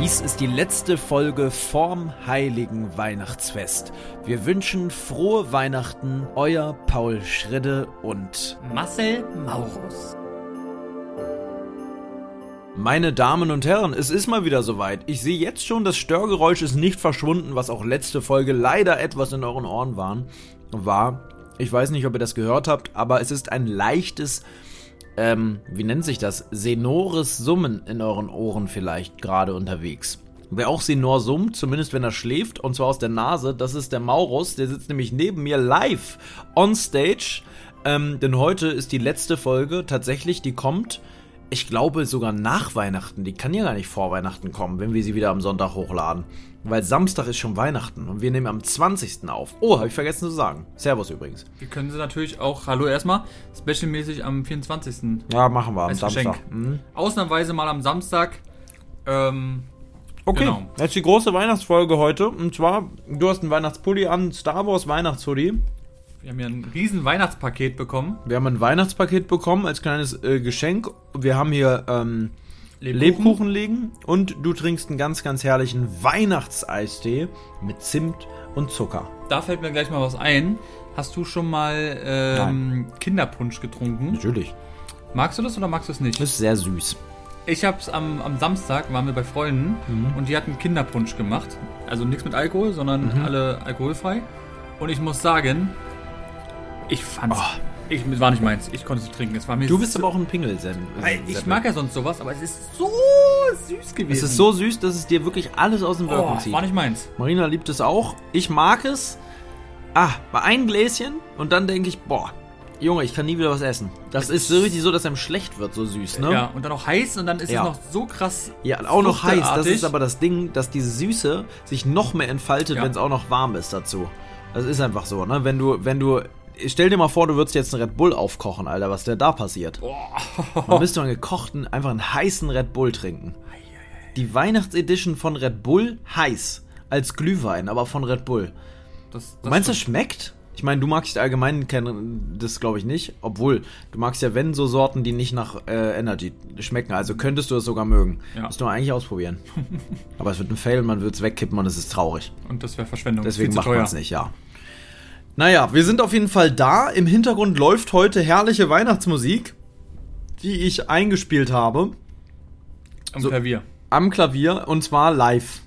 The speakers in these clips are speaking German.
Dies ist die letzte Folge vorm heiligen Weihnachtsfest. Wir wünschen frohe Weihnachten, euer Paul Schridde und Marcel Maurus. Meine Damen und Herren, es ist mal wieder soweit. Ich sehe jetzt schon, das Störgeräusch ist nicht verschwunden, was auch letzte Folge leider etwas in euren Ohren waren, war. Ich weiß nicht, ob ihr das gehört habt, aber es ist ein leichtes ähm, wie nennt sich das? Senores Summen in euren Ohren vielleicht gerade unterwegs. Wer auch Senor summt, zumindest wenn er schläft, und zwar aus der Nase, das ist der Maurus, der sitzt nämlich neben mir live on stage. Ähm, denn heute ist die letzte Folge tatsächlich, die kommt, ich glaube sogar nach Weihnachten. Die kann ja gar nicht vor Weihnachten kommen, wenn wir sie wieder am Sonntag hochladen. Weil Samstag ist schon Weihnachten und wir nehmen am 20. auf. Oh, habe ich vergessen zu sagen. Servus übrigens. Wir können sie natürlich auch, hallo erstmal, specialmäßig am 24. Ja, machen wir am Samstag. Geschenk. Mhm. Ausnahmsweise mal am Samstag. Ähm, Okay, Genau. jetzt die große Weihnachtsfolge heute. Und zwar, du hast einen Weihnachtspulli an, Star Wars Weihnachtshoodie. wir haben hier ein riesen Weihnachtspaket bekommen. Wir haben ein Weihnachtspaket bekommen als kleines äh, Geschenk. Wir haben hier ähm, Lebkuchen liegen und du trinkst einen ganz, ganz herrlichen Weihnachtseistee mit Zimt und Zucker. Da fällt mir gleich mal was ein. Hast du schon mal ähm, Kinderpunsch getrunken? Natürlich. Magst du das oder magst du es nicht? Das ist sehr süß. Ich hab's am, am Samstag, waren wir bei Freunden Mhm. und die hatten Kinderpunsch gemacht. Also nichts mit Alkohol, sondern Mhm. alle alkoholfrei. Und ich muss sagen, ich fand's. Oh. Ich, war nicht meins. Ich konnte es trinken. Es war mir Du bist aber auch ein Pingel, Sam. Ich mag ja sonst sowas, aber es ist so süß gewesen. Es ist so süß, dass es dir wirklich alles aus dem Wirken Oh, zieht. war nicht meins. Marina liebt es auch. Ich mag es. Ah, bei einem Gläschen und dann denke ich, boah, Junge, ich kann nie wieder was essen. Das ist so richtig so, dass einem schlecht wird, so süß, ne? Ja, und dann auch heiß und dann ist Ja. es noch so krass. Ja, auch noch heiß. Das ist aber das Ding, dass diese Süße sich noch mehr entfaltet, Ja. wenn es auch noch warm ist dazu. Das ist einfach so, ne? Wenn du, wenn du, stell dir mal vor, du würdest jetzt einen Red Bull aufkochen, Alter, was der da passiert. Dann müsst du einen gekochten, einfach einen heißen Red Bull trinken. Die Weihnachtsedition von Red Bull heiß. Als Glühwein, aber von Red Bull. Das, Du meinst, das schmeckt? Ich meine, du magst allgemein kein, das glaube ich nicht. Obwohl, du magst ja, wenn, so Sorten, die nicht nach äh, Energy schmecken. Also könntest du es sogar mögen. Ja. Musst du mal eigentlich ausprobieren. Aber es wird ein Fail, man wird es wegkippen und es ist traurig. Und das wäre Verschwendung. Deswegen macht man es nicht, ja. Naja, wir sind auf jeden Fall da. Im Hintergrund läuft heute herrliche Weihnachtsmusik, die ich eingespielt habe Am So- Klavier. am Klavier und zwar live.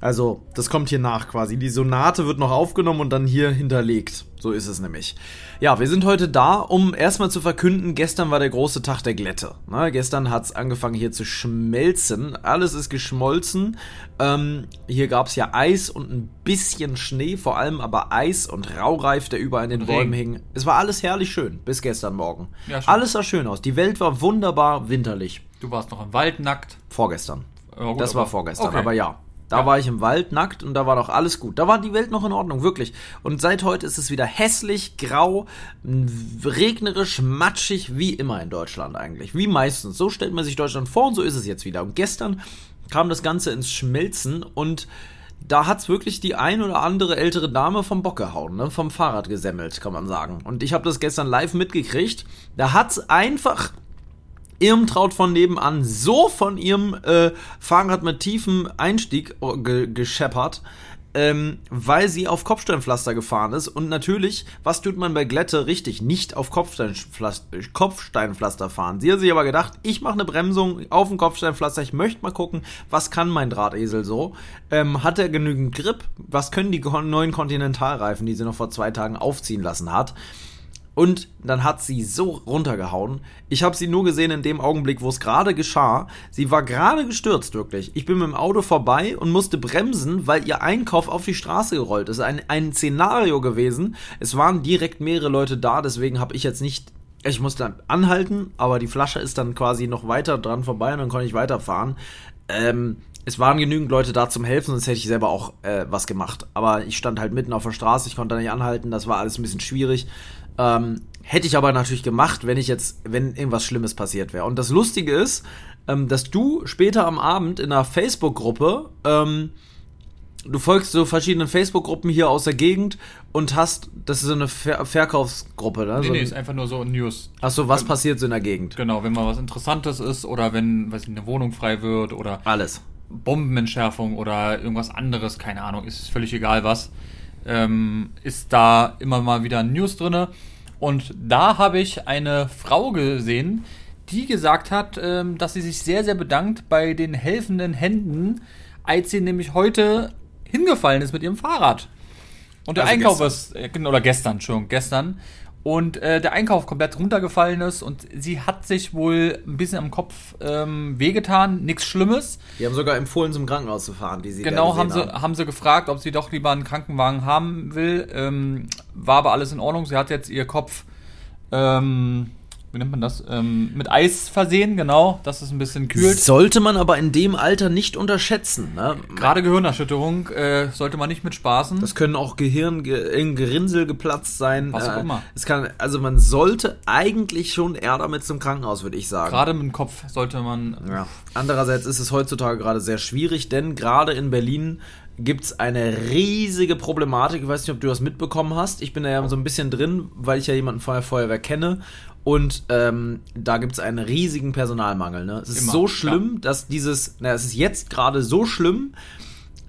Also, das kommt hier nach quasi. Die Sonate wird noch aufgenommen und dann hier hinterlegt. So ist es nämlich. Ja, wir sind heute da, um erstmal zu verkünden, gestern war der große Tag der Glätte. Ne, gestern hat's angefangen hier zu schmelzen. Alles ist geschmolzen. Ähm, hier gab's ja Eis und ein bisschen Schnee, vor allem aber Eis und Raureif, der überall in den Und Bäumen Regen. hing. Es war alles herrlich schön, bis gestern Morgen. Ja, schön. alles sah schön aus. Die Welt war wunderbar winterlich. Du warst noch im Wald nackt. Vorgestern. Ja, gut, Das war vorgestern, okay. aber ja. Da Ja. war ich im Wald nackt und da war doch alles gut. Da war die Welt noch in Ordnung, wirklich. Und seit heute ist es wieder hässlich, grau, regnerisch, matschig, wie immer in Deutschland eigentlich. Wie meistens. So stellt man sich Deutschland vor und so ist es jetzt wieder. Und gestern kam das Ganze ins Schmelzen und da hat's wirklich die ein oder andere ältere Dame vom Bock gehauen, ne? vom Fahrrad gesemmelt, kann man sagen. Und ich habe das gestern live mitgekriegt. Da hat's einfach Irmtraut von nebenan so von ihrem äh, Fahrrad mit tiefem Einstieg oh, ge gescheppert, ähm, weil sie auf Kopfsteinpflaster gefahren ist. Und natürlich, was tut man bei Glätte richtig? Nicht auf Kopfsteinpflaster, Kopfsteinpflaster fahren. Sie hat sich aber gedacht, ich mache eine Bremsung auf dem Kopfsteinpflaster. Ich möchte mal gucken, was kann mein Drahtesel so? Ähm, hat er genügend Grip? Was können die neuen Kontinentalreifen, die sie noch vor zwei Tagen aufziehen lassen hat? Und dann hat sie so runtergehauen. Ich habe sie nur gesehen in dem Augenblick, wo es gerade geschah. Sie war gerade gestürzt, wirklich. Ich bin mit dem Auto vorbei und musste bremsen, weil ihr Einkauf auf die Straße gerollt ist. Ein, ein Szenario gewesen. Es waren direkt mehrere Leute da, deswegen habe ich jetzt nicht. Ich musste anhalten, aber die Flasche ist dann quasi noch weiter dran vorbei und dann konnte ich weiterfahren. Ähm, es waren genügend Leute da zum Helfen, sonst hätte ich selber auch äh, was gemacht. Aber ich stand halt mitten auf der Straße, ich konnte da nicht anhalten, das war alles ein bisschen schwierig. Ähm, hätte ich aber natürlich gemacht, wenn ich jetzt, wenn irgendwas Schlimmes passiert wäre. Und das Lustige ist, ähm, dass du später am Abend in einer Facebook-Gruppe, ähm, du folgst so verschiedenen Facebook-Gruppen hier aus der Gegend und hast, das ist so eine Ver Verkaufsgruppe, ne? Nee, so nee, ist einfach nur so News. Achso, was passiert so in der Gegend? Genau, wenn mal was Interessantes ist oder wenn, weiß ich, eine Wohnung frei wird oder Alles. Bombenentschärfung oder irgendwas anderes, keine Ahnung, ist völlig egal was, ähm, ist da immer mal wieder News drinne. Und da habe ich eine Frau gesehen, die gesagt hat, ähm, dass sie sich sehr, sehr bedankt bei den helfenden Händen, als sie nämlich heute hingefallen ist mit ihrem Fahrrad. Und der Also Einkauf gestern. ist, äh, oder gestern, Entschuldigung, gestern. Und äh, der Einkauf komplett runtergefallen ist und sie hat sich wohl ein bisschen am Kopf ähm, wehgetan, nichts Schlimmes. Die haben sogar empfohlen, zum Krankenhaus zu fahren, die sie Genau, haben sie, haben sie gefragt, ob sie doch lieber einen Krankenwagen haben will. Ähm, war aber alles in Ordnung. Sie hat jetzt ihr Kopf, ähm, wie nennt man das? Ähm, mit Eis versehen, genau, dass es ein bisschen kühlt. Sollte man aber in dem Alter nicht unterschätzen. Ne? Gerade Gehirnerschütterung äh, sollte man nicht mit spaßen. Das können auch Gehirn, ge in Gerinnsel geplatzt sein. Was auch Äh, immer. Es kann, also man sollte eigentlich schon eher damit zum Krankenhaus, würde ich sagen. Gerade mit dem Kopf sollte man. Ja. Andererseits ist es heutzutage gerade sehr schwierig, denn gerade in Berlin gibt es eine riesige Problematik. Ich weiß nicht, ob du das mitbekommen hast. Ich bin da ja so ein bisschen drin, weil ich ja jemanden von der Feuerwehr kenne. Und ähm, da gibt es einen riesigen Personalmangel. Ne? Es ist Immer, so schlimm, dass dieses, na, es ist jetzt gerade so schlimm,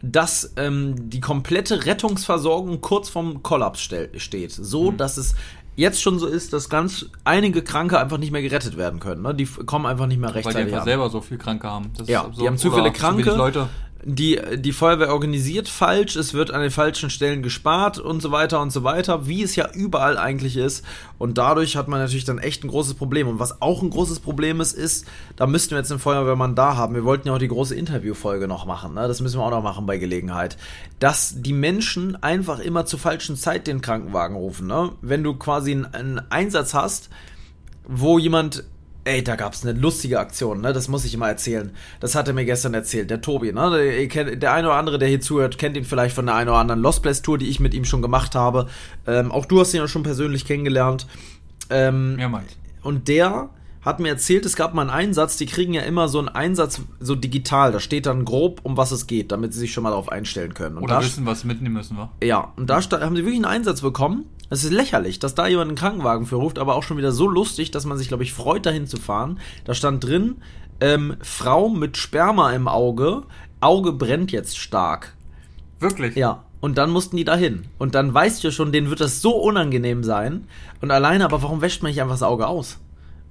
dass ähm, die komplette Rettungsversorgung kurz vorm Kollaps steht. So, dass es jetzt schon so ist, dass ganz einige Kranke einfach nicht mehr gerettet werden können. Ne? Die kommen einfach nicht mehr Weil die rechtzeitig einfach an. selber so viel Kranke haben. Das Ja, die haben zu viele Kranke. Leute. Die, die Feuerwehr organisiert falsch, es wird an den falschen Stellen gespart und so weiter und so weiter, wie es ja überall eigentlich ist. Und dadurch hat man natürlich dann echt ein großes Problem. Und was auch ein großes Problem ist, ist, da müssten wir jetzt einen Feuerwehrmann da haben. Wir wollten ja auch die große Interviewfolge noch machen, ne? das müssen wir auch noch machen bei Gelegenheit. Dass die Menschen einfach immer zur falschen Zeit den Krankenwagen rufen. Ne? Wenn du quasi einen, einen Einsatz hast, wo jemand. Ey, da gab's eine lustige Aktion, ne? Das muss ich immer erzählen. Das hat er mir gestern erzählt, der Tobi, ne? Der, der eine oder andere, der hier zuhört, kennt ihn vielleicht von der einen oder anderen Lost Place Tour, die ich mit ihm schon gemacht habe. Ähm, auch du hast ihn ja schon persönlich kennengelernt. Ähm, Mehrmals. und der hat mir erzählt, es gab mal einen Einsatz, die kriegen ja immer so einen Einsatz so digital, da steht dann grob, um was es geht, damit sie sich schon mal darauf einstellen können. Und Oder da wissen, was mitnehmen müssen wir. ja, und da haben sie wirklich einen Einsatz bekommen. Es ist lächerlich, dass da jemand einen Krankenwagen für ruft, aber auch schon wieder so lustig, dass man sich, glaube ich, freut, dahin zu fahren. Da stand drin, ähm, Frau mit Sperma im Auge, Auge brennt jetzt stark. Wirklich? Ja, und dann mussten die dahin. Und dann weißt du schon, denen wird das so unangenehm sein. Und alleine, aber warum wäscht man nicht einfach das Auge aus?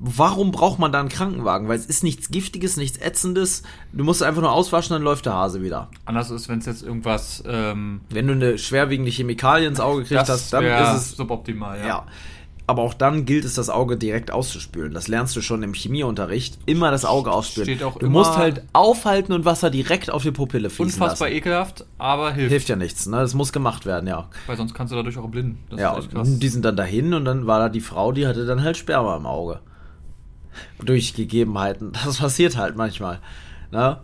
Warum braucht man da einen Krankenwagen? Weil es ist nichts Giftiges, nichts Ätzendes. Du musst einfach nur auswaschen, dann läuft der Hase wieder. Anders ist, wenn es jetzt irgendwas. Ähm, Wenn du eine schwerwiegende Chemikalie ins Auge kriegst, hast, dann ist es suboptimal, ja. Ja. Aber auch dann gilt es, das Auge direkt auszuspülen. Das lernst du schon im Chemieunterricht. Immer das Auge ausspülen. Steht auch du musst halt aufhalten und Wasser direkt auf die Pupille fließen Unfassbar lassen. ekelhaft, aber hilft. Hilft ja nichts, ne? Das muss gemacht werden, ja. Weil sonst kannst du dadurch auch erblinden. Das ja, die sind dann dahin und dann war da die Frau, die hatte dann halt Sperma im Auge. Durch Gegebenheiten. Das passiert halt manchmal. Ne?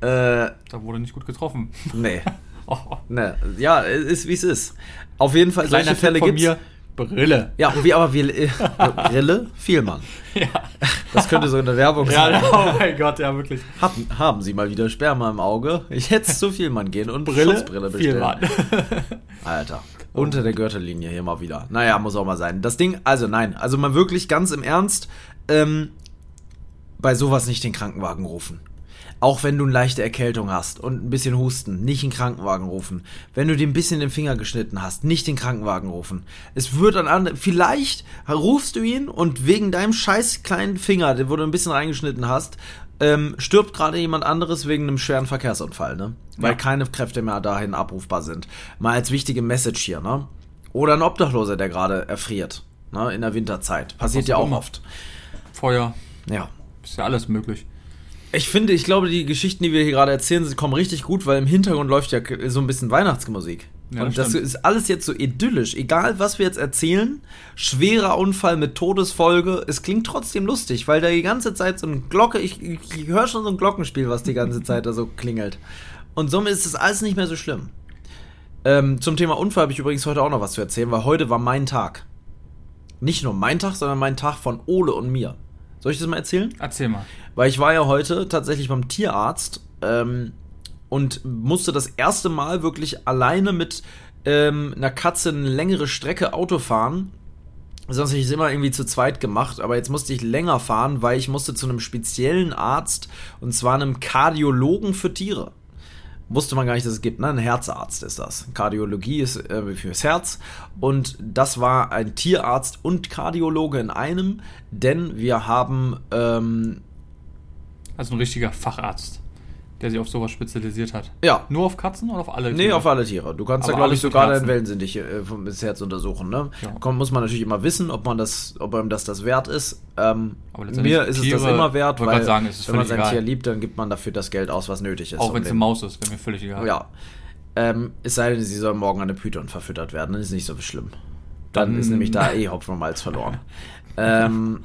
Äh, Da wurde nicht gut getroffen. nee. Oh, ne. Ja, es ist wie es ist. Auf jeden Fall, kleiner solche Fälle gibt's. mir. Brille. Ja, wie aber wir äh, Brille, Vielmann. Ja. Das könnte so eine Werbung sein. ja, oh mein Gott, ja, wirklich. Haben, haben Sie mal wieder Sperma im Auge? Ich hätte zu viel Mann gehen und Schutzbrille bestellen. Vielmann. Alter. Unter der Gürtellinie hier mal wieder. Naja, muss auch mal sein. Das Ding, also nein, also mal wirklich ganz im Ernst, ähm, bei sowas nicht den Krankenwagen rufen. Auch wenn du eine leichte Erkältung hast und ein bisschen Husten, nicht den Krankenwagen rufen. Wenn du dir ein bisschen den Finger geschnitten hast, nicht den Krankenwagen rufen. Es wird an andere, vielleicht rufst du ihn und wegen deinem scheiß kleinen Finger, wo du ein bisschen reingeschnitten hast, ähm, stirbt gerade jemand anderes wegen einem schweren Verkehrsunfall, ne? Weil Ja. keine Kräfte mehr dahin abrufbar sind. Mal als wichtige Message hier, ne? Oder ein Obdachloser, der gerade erfriert. ne, in der Winterzeit. Passiert ja auch auch immer. oft. Feuer, Ja. ist ja alles möglich. Ich finde, ich glaube, die Geschichten, die wir hier gerade erzählen, kommen richtig gut, weil im Hintergrund läuft ja so ein bisschen Weihnachtsmusik. Ja, und das stimmt. ist alles jetzt so idyllisch. Egal, was wir jetzt erzählen, schwerer Unfall mit Todesfolge, es klingt trotzdem lustig, weil da die ganze Zeit so eine Glocke, ich, ich, ich höre schon so ein Glockenspiel, was die ganze Zeit da so klingelt. Und somit ist das alles nicht mehr so schlimm. Ähm, zum Thema Unfall habe ich übrigens heute auch noch was zu erzählen, weil heute war mein Tag. Nicht nur mein Tag, sondern mein Tag von Ole und mir. Soll ich das mal erzählen? Erzähl mal. Weil ich war ja heute tatsächlich beim Tierarzt ähm, und musste das erste Mal wirklich alleine mit ähm, einer Katze eine längere Strecke Auto fahren. Sonst hätte ich es immer irgendwie zu zweit gemacht, aber jetzt musste ich länger fahren, weil ich musste zu einem speziellen Arzt und zwar einem Kardiologen für Tiere. Wusste man gar nicht, dass es gibt, ne? Ein Herzarzt ist das. Kardiologie ist äh, fürs Herz. Und das war ein Tierarzt und Kardiologe in einem, denn wir haben ähm, Also ein richtiger Facharzt, der sich auf sowas spezialisiert hat. ja, Nur auf Katzen oder auf alle? Nee, auf alle Tiere. Du kannst Aber da, glaube ich, sogar Herzen. dein Wellensinnich äh, vom- Herz untersuchen. Ne? Ja. Kommt, muss man natürlich immer wissen, ob man das, ob einem das das wert ist. Ähm, Aber letztendlich mir ist es das Tiere, immer wert, weil sagen, es ist wenn man sein egal. Tier liebt, dann gibt man dafür das Geld aus, was nötig ist. Auch wenn es eine Maus ist, wäre mir völlig egal. Ja. Ähm, es sei denn, sie soll morgen an eine Python verfüttert werden, dann ist nicht so schlimm. Dann, Dann- ist nämlich da eh Hopfen und Malz verloren. ähm,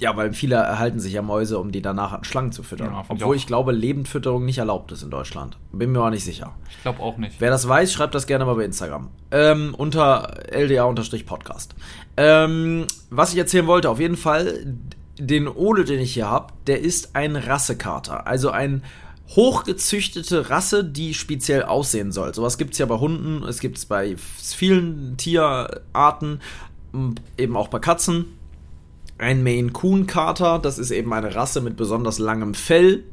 ja, weil viele erhalten sich ja Mäuse, um die danach an Schlangen zu füttern. Ja, ich Obwohl auch. ich glaube, Lebendfütterung nicht erlaubt ist in Deutschland. Bin mir aber nicht sicher. Ich glaube auch nicht. Wer das weiß, schreibt das gerne mal bei Instagram. Ähm, unter LDA-Podcast. Ähm, was ich erzählen wollte, auf jeden Fall, den Ole, den ich hier habe, der ist ein Rassekater. Also ein hochgezüchtete Rasse, die speziell aussehen soll. Sowas gibt es ja bei Hunden, es gibt es bei vielen Tierarten, eben auch bei Katzen. Ein Maine Coon Kater, das ist eben eine Rasse mit besonders langem Fell.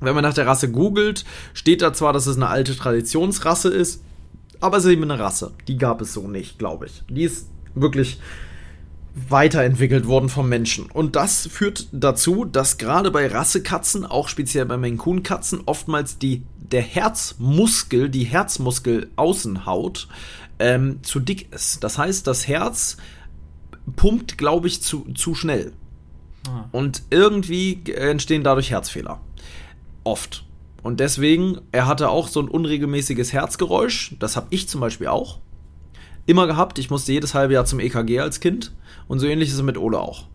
Wenn man nach der Rasse googelt, steht da zwar, dass es eine alte Traditionsrasse ist, aber es ist eben eine Rasse. Die gab es so nicht, glaube ich. Die ist wirklich weiterentwickelt worden vom Menschen. Und das führt dazu, dass gerade bei Rassekatzen, auch speziell bei Maine Coon Katzen, oftmals die, der Herzmuskel, die Herzmuskelaußenhaut, ähm, zu dick ist. Das heißt, das Herz pumpt, glaube ich, zu, zu schnell. Ah. Und irgendwie entstehen dadurch Herzfehler. Oft. Und deswegen, er hatte auch so ein unregelmäßiges Herzgeräusch. Das habe ich zum Beispiel auch. Immer gehabt. Ich musste jedes halbe Jahr zum EKG als Kind. Und so ähnlich ist es mit Ole auch.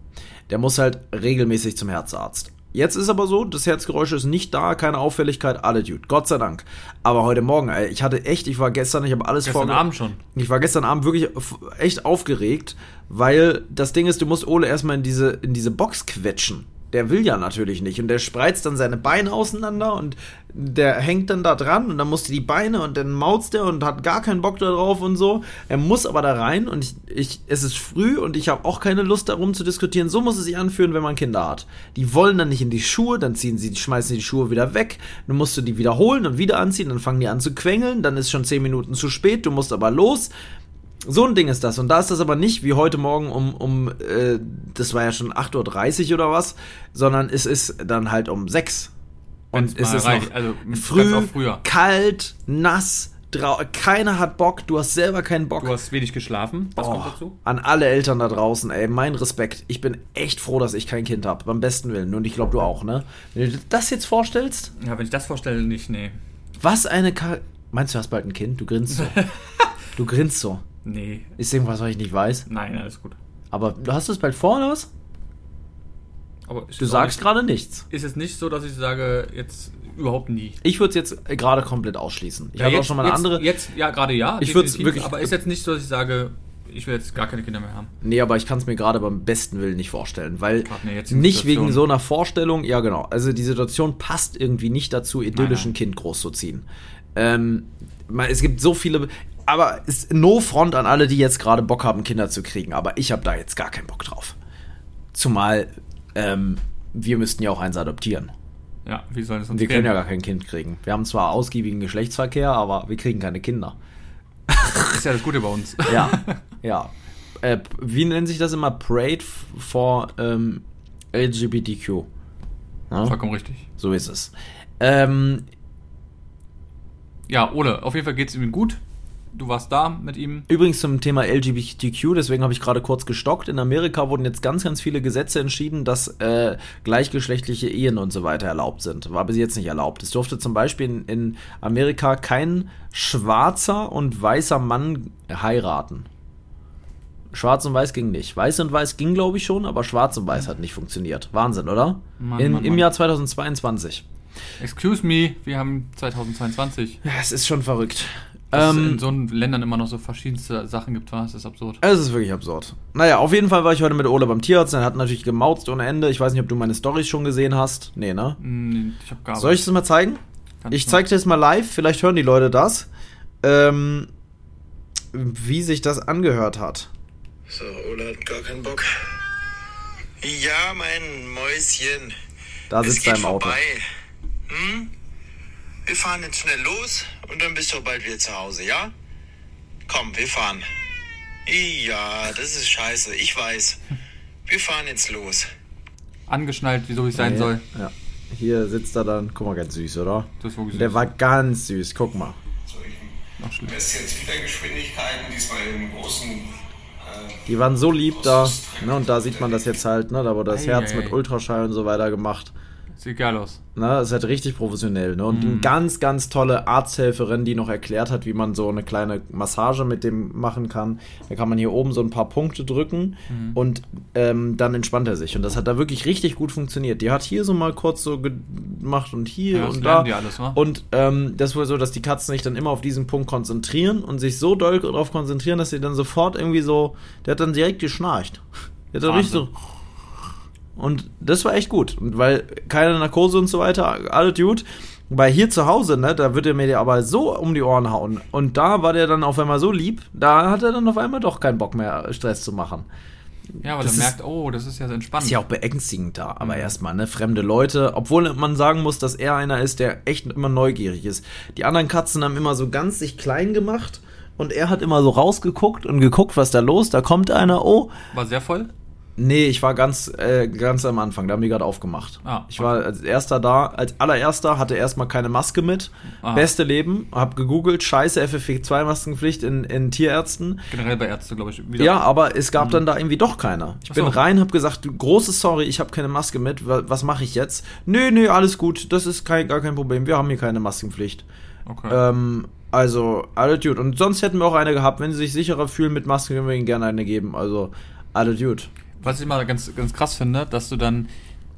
Der muss halt regelmäßig zum Herzarzt. Jetzt ist aber so, das Herzgeräusch ist nicht da, keine Auffälligkeit, alle Dude. Gott sei Dank. Aber heute Morgen, ey, ich hatte echt, ich war gestern, ich habe alles Gestern vorge- Abend schon. ich war gestern Abend wirklich echt aufgeregt, weil das Ding ist, du musst Ole erstmal in diese, in diese Box quetschen. Der will ja natürlich nicht. Und der spreizt dann seine Beine auseinander und der hängt dann da dran und dann musst du die Beine und dann mauzt der und hat gar keinen Bock da drauf und so. Er muss aber da rein und ich, ich es ist früh und ich habe auch keine Lust darum zu diskutieren. So muss es sich anfühlen, wenn man Kinder hat. Die wollen dann nicht in die Schuhe, dann ziehen sie, schmeißen die Schuhe wieder weg. Dann musst du die wiederholen und wieder anziehen, dann fangen die an zu quengeln, dann ist schon zehn Minuten zu spät, du musst aber los. So ein Ding ist das. Und da ist das aber nicht wie heute Morgen um, um äh, das war ja schon 8.30 Uhr oder was, sondern es ist dann halt um 6. Wenn's Und es ist reicht. noch Also, früh, kalt, nass, keiner hat Bock, du hast selber keinen Bock. Du hast wenig geschlafen. Was Oh, kommt dazu? An alle Eltern da draußen, ey, mein Respekt. Ich bin echt froh, dass ich kein Kind habe. Beim besten Willen. Und ich glaube, du auch, ne? Wenn du dir das jetzt vorstellst, Ja, wenn ich das vorstelle, nicht, nee. was eine Ka Meinst du, hast bald ein Kind? Du grinst so. du grinst so. Nee. Ist irgendwas, was ich nicht weiß? Nein, alles gut. Aber du hast es bald vor, oder was? Aber Du jetzt sagst nicht, gerade nichts. Ist es nicht so, dass ich sage, jetzt überhaupt nie. Ich würde es jetzt äh, gerade komplett ausschließen. Ich Ja, habe auch jetzt, schon mal eine jetzt, andere. Jetzt, ja, gerade ja. Ich würd's definitiv, wirklich- Aber ist jetzt nicht so, dass ich sage, ich will jetzt gar keine Kinder mehr haben. Nee, aber ich kann es mir gerade beim besten Willen nicht vorstellen, weil der jetzigen nicht wegen so einer Vorstellung, ja genau, also die Situation passt irgendwie nicht dazu, idyllisch ein Kind großzuziehen. Ähm, es gibt so viele, aber ist no front an alle, die jetzt gerade Bock haben, Kinder zu kriegen, aber ich habe da jetzt gar keinen Bock drauf. Zumal ähm, wir müssten ja auch eins adoptieren. Ja, wie soll es uns Wir können ja gar kein Kind kriegen. Wir haben zwar ausgiebigen Geschlechtsverkehr, aber wir kriegen keine Kinder. ist ja das Gute bei uns. Ja, ja. Äh, wie nennt sich das immer? Parade for ähm, LGBTQ. Ja? Vollkommen richtig. So ist es. Ähm, Ja, Ole, auf jeden Fall geht es ihm gut. Du warst da mit ihm. Übrigens zum Thema LGBTQ, deswegen habe ich gerade kurz gestockt. In Amerika wurden jetzt ganz, ganz viele Gesetze entschieden, dass äh, gleichgeschlechtliche Ehen und so weiter erlaubt sind. War bis jetzt nicht erlaubt. Es durfte zum Beispiel in, in Amerika kein schwarzer und weißer Mann heiraten. Schwarz und Weiß ging nicht. Weiß und Weiß ging, glaube ich, schon, aber Schwarz und Weiß hat nicht funktioniert. Wahnsinn, oder? Mann, in, Mann, Im Mann. Jahr 2022. Excuse me, wir haben 2022. Ja, es ist schon verrückt. Dass es Ähm, in so Ländern immer noch so verschiedenste Sachen gibt, was? Das ist absurd. Es ist wirklich absurd. Naja, auf jeden Fall war ich heute mit Ole beim Tierarzt. Er hat natürlich gemauzt ohne Ende. Ich weiß nicht, ob du meine Storys schon gesehen hast. Nee, ne? Hm, Ich hab gar Soll ich das mal zeigen? Kannst Ich zeig dir das mal live. Vielleicht hören die Leute das. Ähm, wie sich das angehört hat. So, Ola hat gar keinen Bock. Ja, mein Mäuschen. Da es sitzt er geht im Auto. vorbei. Hm? Wir fahren jetzt schnell los und dann bist du bald wieder zu Hause, ja? Komm, wir fahren. Ja, das ist scheiße, ich weiß. Wir fahren jetzt los. Angeschnallt, wieso ich sein Nee, soll. Ja. Hier sitzt er dann. Guck mal, ganz süß, oder? Das ist wirklich Der süß. war ganz süß. Guck mal. So, ich messe jetzt wieder Geschwindigkeiten, diesmal im großen. Äh, Die waren so lieb da. Ne, und da sieht man das jetzt halt, ne? Da wurde das Ei, Herz ei, mit. Ultraschall und so weiter gemacht. Sieht geil aus. Ne, das ist halt richtig professionell. Ne? Und Mhm. eine ganz, ganz tolle Arzthelferin, die noch erklärt hat, wie man so eine kleine Massage mit dem machen kann. Da kann man hier oben so ein paar Punkte drücken Mhm. und ähm, dann entspannt er sich. Und das hat da wirklich richtig gut funktioniert. Die hat hier so mal kurz so gemacht und hier Ja, und da. alles? Und ähm, das ist wohl so, dass die Katzen sich dann immer auf diesen Punkt konzentrieren und sich so doll darauf konzentrieren, dass sie dann sofort irgendwie so. Der hat dann direkt geschnarcht. Der hat dann richtig so. Und das war echt gut. Und weil keine Narkose und so weiter, alles gut. Weil hier zu Hause, ne, da wird er mir aber so um die Ohren hauen. Und da war der dann auf einmal so lieb, da hat er dann auf einmal doch keinen Bock mehr, Stress zu machen. Ja, weil Das er ist- merkt, oh, das ist ja so entspannt. Ist ja auch beängstigend da, aber erstmal, ne, fremde Leute, obwohl man sagen muss, dass er einer ist, der echt immer neugierig ist. Die anderen Katzen haben immer so ganz sich klein gemacht und er hat immer so rausgeguckt und geguckt, was da los, da kommt einer, oh, War sehr voll. Nee, ich war ganz, äh, ganz am Anfang, da haben die gerade aufgemacht. Ah, ich war als erster da, als allererster hatte erstmal keine Maske mit. Ah. Beste Leben, hab gegoogelt, scheiße FFP2-Maskenpflicht in, in Tierärzten. Generell bei Ärzten, glaube ich. Wieder. Ja, aber es gab dann da irgendwie doch keiner. Ich Ach bin so. rein, hab gesagt, große Sorry, ich habe keine Maske mit, wa- was mache ich jetzt? Nö, nö, alles gut, das ist kein, gar kein Problem, wir haben hier keine Maskenpflicht. Okay. Ähm, also, alles gut. Und sonst hätten wir auch eine gehabt, wenn sie sich sicherer fühlen mit Masken, können wir ihnen gerne eine geben. Also, alles gut. Was ich immer ganz, ganz krass finde, dass du dann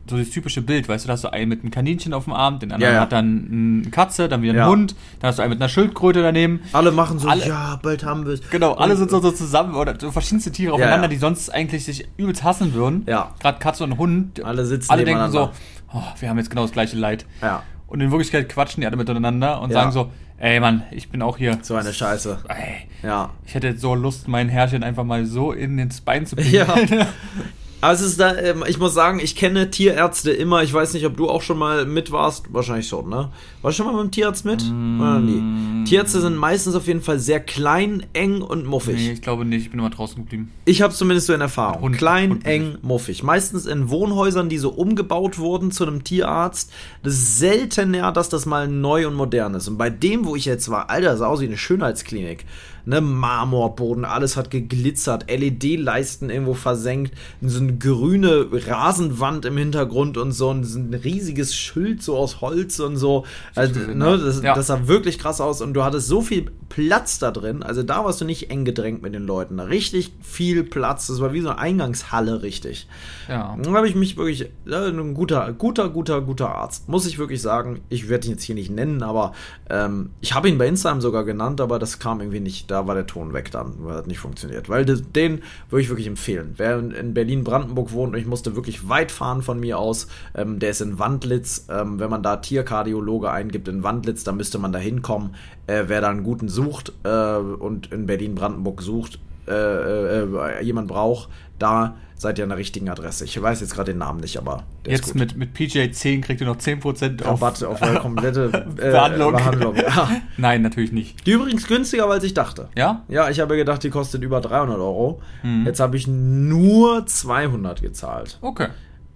so das typische Bild, weißt du, da hast du einen mit einem Kaninchen auf dem Arm, den anderen Ja, ja. hat dann eine Katze, dann wieder einen Ja. Hund, dann hast du einen mit einer Schildkröte daneben. Alle machen so, Alle- ja, bald haben wir es. Genau, alle sind so, so zusammen oder so verschiedenste Tiere aufeinander, die sonst eigentlich sich übelst hassen würden. Ja. Gerade Katze und Hund. Alle sitzen Alle denken so, oh, wir haben jetzt genau das gleiche Leid. Ja, Und in Wirklichkeit quatschen die alle miteinander und sagen so, ey Mann, ich bin auch hier. so eine Scheiße. Ey, Ja. ich hätte so Lust, mein Herrchen einfach mal so in den Bein zu Ja. Aber es ist da, ähm, ich muss sagen, ich kenne Tierärzte immer. Ich weiß nicht, ob du auch schon mal mit warst. Wahrscheinlich schon, ne? Warst du schon mal mit dem Tierarzt mit? Oder nie? Tierärzte sind meistens auf jeden Fall sehr klein, eng und muffig. nee, ich glaube nicht, ich bin immer draußen geblieben. Ich habe zumindest so in Erfahrung. Hund- Klein, Hund- eng, muffig. Meistens in Wohnhäusern, die so umgebaut wurden zu einem Tierarzt. Das ist seltener, dass das mal neu und modern ist. Und bei dem, wo ich jetzt war, Alter, sah aus wie eine Schönheitsklinik. Ne, Marmorboden, alles hat geglitzert, LED-Leisten irgendwo versenkt, so eine grüne Rasenwand im Hintergrund und so ein, so ein riesiges Schild so aus Holz und so. Also, ne, das, Ja. das sah wirklich krass aus und du hattest so viel Platz da drin. Also da warst du nicht eng gedrängt mit den Leuten. Richtig viel Platz. Das war wie so eine Eingangshalle, richtig. Ja. Da habe ich mich wirklich, ja, ein guter, guter, guter, guter Arzt. Muss ich wirklich sagen. Ich werde ihn jetzt hier nicht nennen, aber ähm, ich habe ihn bei Instagram sogar genannt, aber das kam irgendwie nicht. Da war der Ton weg dann, weil das nicht funktioniert. Weil das, den würde ich wirklich empfehlen. Wer in, in Berlin-Brandenburg wohnt und ich musste wirklich weit fahren von mir aus, ähm, der ist in Wandlitz. Ähm, wenn man da Tierkardiologe eingibt in Wandlitz, dann müsste man da hinkommen. Äh, wer da einen guten sucht äh, und in Berlin-Brandenburg sucht, äh, äh, jemand braucht, da seid ihr an der richtigen Adresse. Ich weiß jetzt gerade den Namen nicht, aber Jetzt mit, mit PJ 10 kriegt ihr noch 10% auf. Rabatt auf eure komplette äh, Behandlung. Behandlung. Ja. Nein, natürlich nicht. Die übrigens günstiger, als ich dachte. Ja? Ja, ich habe gedacht, die kostet über 300 Euro. Mhm. Jetzt habe ich nur 200 gezahlt. Okay.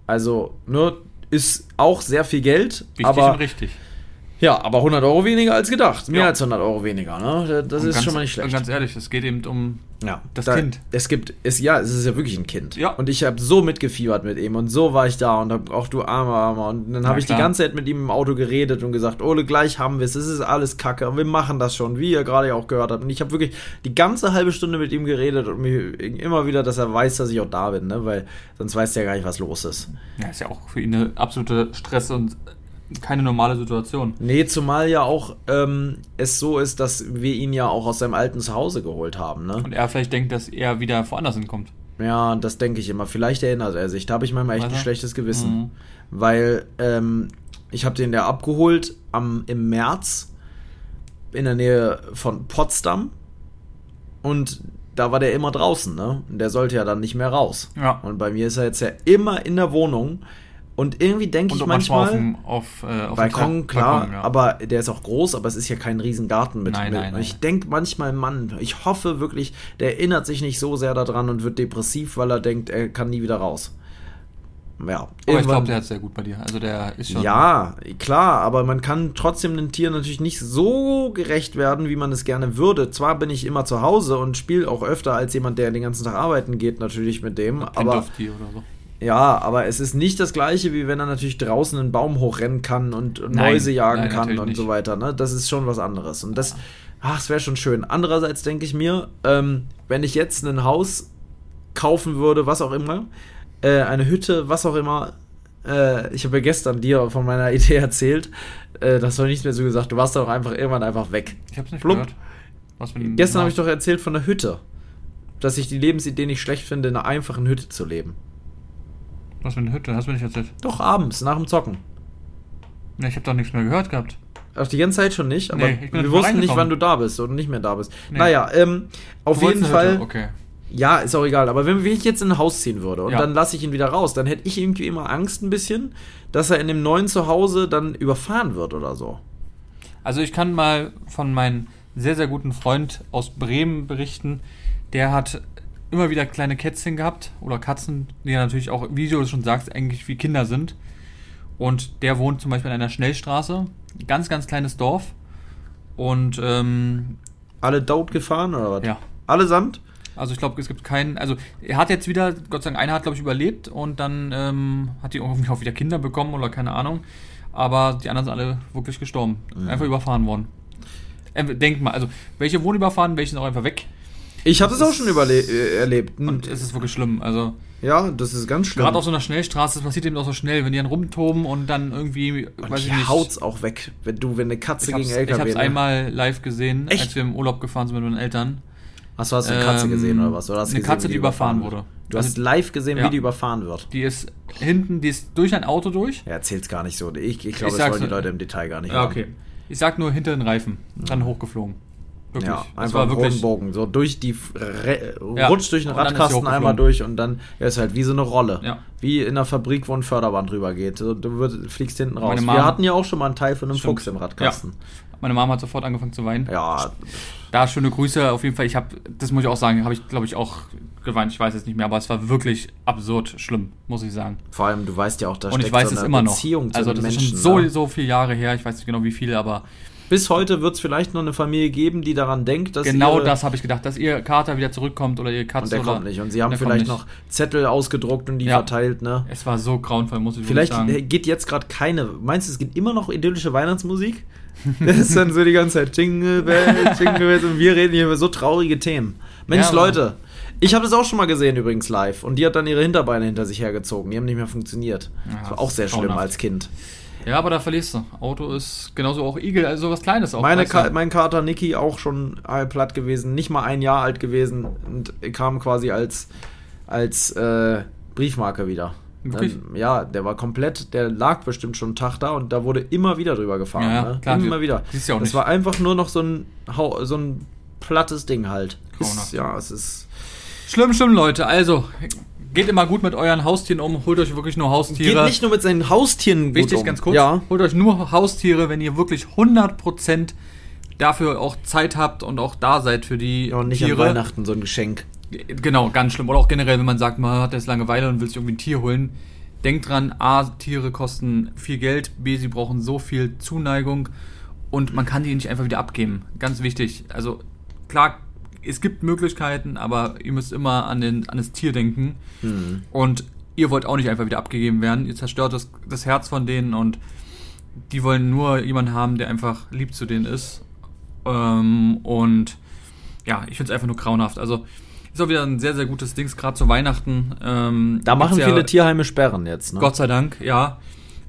Also, nur ist auch sehr viel Geld, Wichtig und aber richtig. Ja, aber 100 Euro weniger als gedacht. Mehr Ja. als 100 Euro weniger, ne? Das Und ist ganz, schon mal nicht schlecht. Und ganz ehrlich, es geht eben um Ja, Das da, Kind. Es gibt, es, ja, es ist ja wirklich ein Kind. Ja. Und ich habe so mitgefiebert mit ihm und so war ich da und hab, auch du armer, armer. Und dann Ja, habe ich die ganze Zeit mit ihm im Auto geredet und gesagt, Ole, gleich haben wir es, es ist alles kacke und wir machen das schon, wie ihr gerade ja auch gehört habt. Und ich habe wirklich die ganze halbe Stunde mit ihm geredet und mir immer wieder, dass er weiß, dass ich auch da bin, ne? weil sonst weiß der gar nicht, was los ist. Ja, ist ja auch für ihn eine absolute Stress und keine normale Situation. Nee, zumal ja auch ähm, es so ist, dass wir ihn ja auch aus seinem alten Zuhause geholt haben, ne? Und er vielleicht denkt, dass er wieder woanders hinkommt. Ja, das denke ich immer. Vielleicht erinnert er sich. Da habe ich manchmal echt Weiß ein schlechtes Gewissen. Mhm. Weil ähm, ich habe den ja abgeholt am, im März in der Nähe von Potsdam. Und da war der immer draußen, ne? Und der sollte ja dann nicht mehr raus. Ja. Und bei mir ist er jetzt ja immer in der Wohnung. Und irgendwie denke ich manchmal manchmal. auf, dem- auf, äh, auf Balkon, klar, Balkon, ja. aber der ist auch groß, aber es ist ja kein Riesengarten mit. Nein, mit. nein, und ich nein. denke manchmal, Mann, ich hoffe wirklich, der erinnert sich nicht so sehr daran und wird depressiv, weil er denkt, er kann nie wieder raus. Ja, Aber ich glaube, der hat sehr gut bei dir. Also der ist schon. ja, klar, aber man kann trotzdem den Tieren natürlich nicht so gerecht werden, wie man es gerne würde. Zwar bin ich immer zu Hause und spiele auch öfter als jemand, der den ganzen Tag arbeiten geht, natürlich mit dem, aber Pendorf-Tier oder so. Ja, aber es ist nicht das gleiche, wie wenn er natürlich draußen einen Baum hochrennen kann und Nein, Mäuse jagen nein, kann und nicht. so weiter. Ne? Das ist schon was anderes. Und das, ach, es wäre schon schön. Andererseits denke ich mir, ähm, wenn ich jetzt ein Haus kaufen würde, was auch immer, äh, eine Hütte, was auch immer, äh, ich habe ja gestern dir von meiner Idee erzählt, äh, das war nichts mehr so gesagt, du warst doch einfach irgendwann einfach weg. Ich hab's nicht Plupp. gehört. Was für Gestern habe ich doch erzählt von der Hütte. Dass ich die Lebensidee nicht schlecht finde, in einer einfachen Hütte zu leben. Was für eine Hütte? Hast du mir nicht erzählt? Doch abends, nach dem Zocken. Ne, ich habe doch nichts mehr gehört gehabt. Auch die ganze Zeit schon nicht, aber Nee, wir wussten nicht, wann du da bist oder nicht mehr da bist. Nee. Naja, ähm, auf jeden Fall. Okay. Ja, ist auch egal. Aber wenn ich jetzt in ein Haus ziehen würde und Ja. dann lasse ich ihn wieder raus, dann hätte ich irgendwie immer Angst ein bisschen, dass er in dem neuen Zuhause dann überfahren wird oder so. Also ich kann mal von meinem sehr, sehr guten Freund aus Bremen berichten. Der hat immer wieder kleine Kätzchen gehabt oder Katzen, die ja natürlich auch, wie du schon sagst, eigentlich wie Kinder sind. Und der wohnt zum Beispiel in einer Schnellstraße, ganz, ganz kleines Dorf. Und ähm, Alle dort gefahren oder was? ja, Allesamt? also ich glaube, es gibt keinen. Also er hat jetzt wieder, Gott sei Dank, einer hat glaube ich überlebt und dann ähm, hat die irgendwie auch wieder Kinder bekommen oder keine Ahnung. Aber die anderen sind alle wirklich gestorben. Mhm. Einfach überfahren worden. Ähm, Denk mal, also welche wurden überfahren, welche sind auch einfach weg. Ich habe Das es auch schon äh, erlebt. Und es ist wirklich schlimm. Also ja, das ist ganz schlimm. gerade auf so einer Schnellstraße, das passiert eben auch so schnell, wenn die dann rumtoben und dann irgendwie, und weiß die ich nicht. haut's auch weg, wenn du, wenn eine Katze ich gegen ich LKW. hab's ne? einmal live gesehen, Echt? als wir im Urlaub gefahren sind mit meinen Eltern. Hast du hast du eine Katze Ähm, gesehen oder was? Oder hast eine gesehen, Katze, wie die überfahren wurde. Du Also- hast live gesehen, Ja. wie die überfahren wird. Die ist hinten, die ist durch ein Auto durch. Ja, erzähl's gar nicht so. Ich, ich glaube, das wollen die Leute im Detail gar nicht Ja, okay. Ich sag nur hinter den Reifen. Dann hochgeflogen. Wirklich. Ja, einfach war einen wirklich. Bogen. So durch die Re Ja, rutscht durch den Radkasten einmal durch und dann ja, ist halt wie so eine Rolle. Ja. Wie in einer Fabrik, wo ein Förderband drüber geht. So, Du würd, fliegst hinten raus. Wir hatten ja auch schon mal einen Teil von einem Stimmt. Fuchs im Radkasten. Meine Mama hat sofort angefangen zu weinen. Ja, Da schöne Grüße. Auf jeden Fall, ich habe, das muss ich auch sagen, habe ich, glaube ich, auch geweint. Ich weiß jetzt nicht mehr, aber es war wirklich absurd schlimm, muss ich sagen. vor allem, du weißt ja auch, da Und ich weiß so es eine immer noch. Beziehung zu Also das Menschen. ist schon so, ne? so viele Jahre her. Ich weiß nicht genau wie viele, aber Bis heute wird es vielleicht noch eine Familie geben, die daran denkt, dass genau das habe ich gedacht, dass ihr Kater wieder zurückkommt oder ihr Und Katze der oder kommt nicht. Und sie haben vielleicht noch Zettel ausgedruckt und die Ja. verteilt, ne? Es war so grauenvoll, muss ich Vielleicht sagen. geht jetzt gerade keine. Meinst du, es gibt immer noch idyllische Weihnachtsmusik? Das ist dann so die ganze Zeit Jingle Bells, Jingle Bells und wir reden hier über so traurige Themen. Mensch, Ja, Leute, ich habe das auch schon mal gesehen übrigens live und die hat dann ihre Hinterbeine hinter sich hergezogen. Die haben nicht mehr funktioniert. Ja, das war auch sehr schlimm als Kind. Ja, aber da verlierst du. Auto ist genauso auch Igel, also sowas Kleines auch. Meine Ka mein Kater Niki auch schon platt gewesen, nicht mal ein Jahr alt gewesen und kam quasi als, als äh, Briefmarke wieder. Dann, ja, der war komplett, der lag bestimmt schon einen Tag da und da wurde immer wieder drüber gefahren. Ja, ja, ne? klar, immer wieder. siehst ja auch das nicht. war einfach nur noch so ein, so ein plattes Ding halt. Ist, ja, es ist. Schlimm, schlimm, Leute. Also, geht immer gut mit euren Haustieren um. Holt euch wirklich nur Haustiere. Geht nicht nur mit seinen Haustieren gut Wichtig, um. ganz kurz. Ja. Holt euch nur Haustiere, wenn ihr wirklich 100% dafür auch Zeit habt und auch da seid für die ja. Und nicht Tiere. an Weihnachten so ein Geschenk. Genau, ganz schlimm. Oder auch generell, wenn man sagt, man hat jetzt Langeweile und will sich irgendwie ein Tier holen. denkt dran, A, Tiere kosten viel Geld, B, sie brauchen so viel Zuneigung und man kann die nicht einfach wieder abgeben. Ganz wichtig. Also klar, es gibt Möglichkeiten, aber ihr müsst immer an, den, an das Tier denken. Und ihr wollt auch nicht einfach wieder abgegeben werden. Ihr zerstört das, das Herz von denen und die wollen nur jemanden haben, der einfach lieb zu denen ist. Ähm, und ja, ich finde es einfach nur grauenhaft. Also ist auch wieder ein sehr, sehr gutes Ding, gerade zu Weihnachten. Ähm, Da machen gibt's ja- viele Tierheime Sperren jetzt, ne? Gott sei Dank, ja.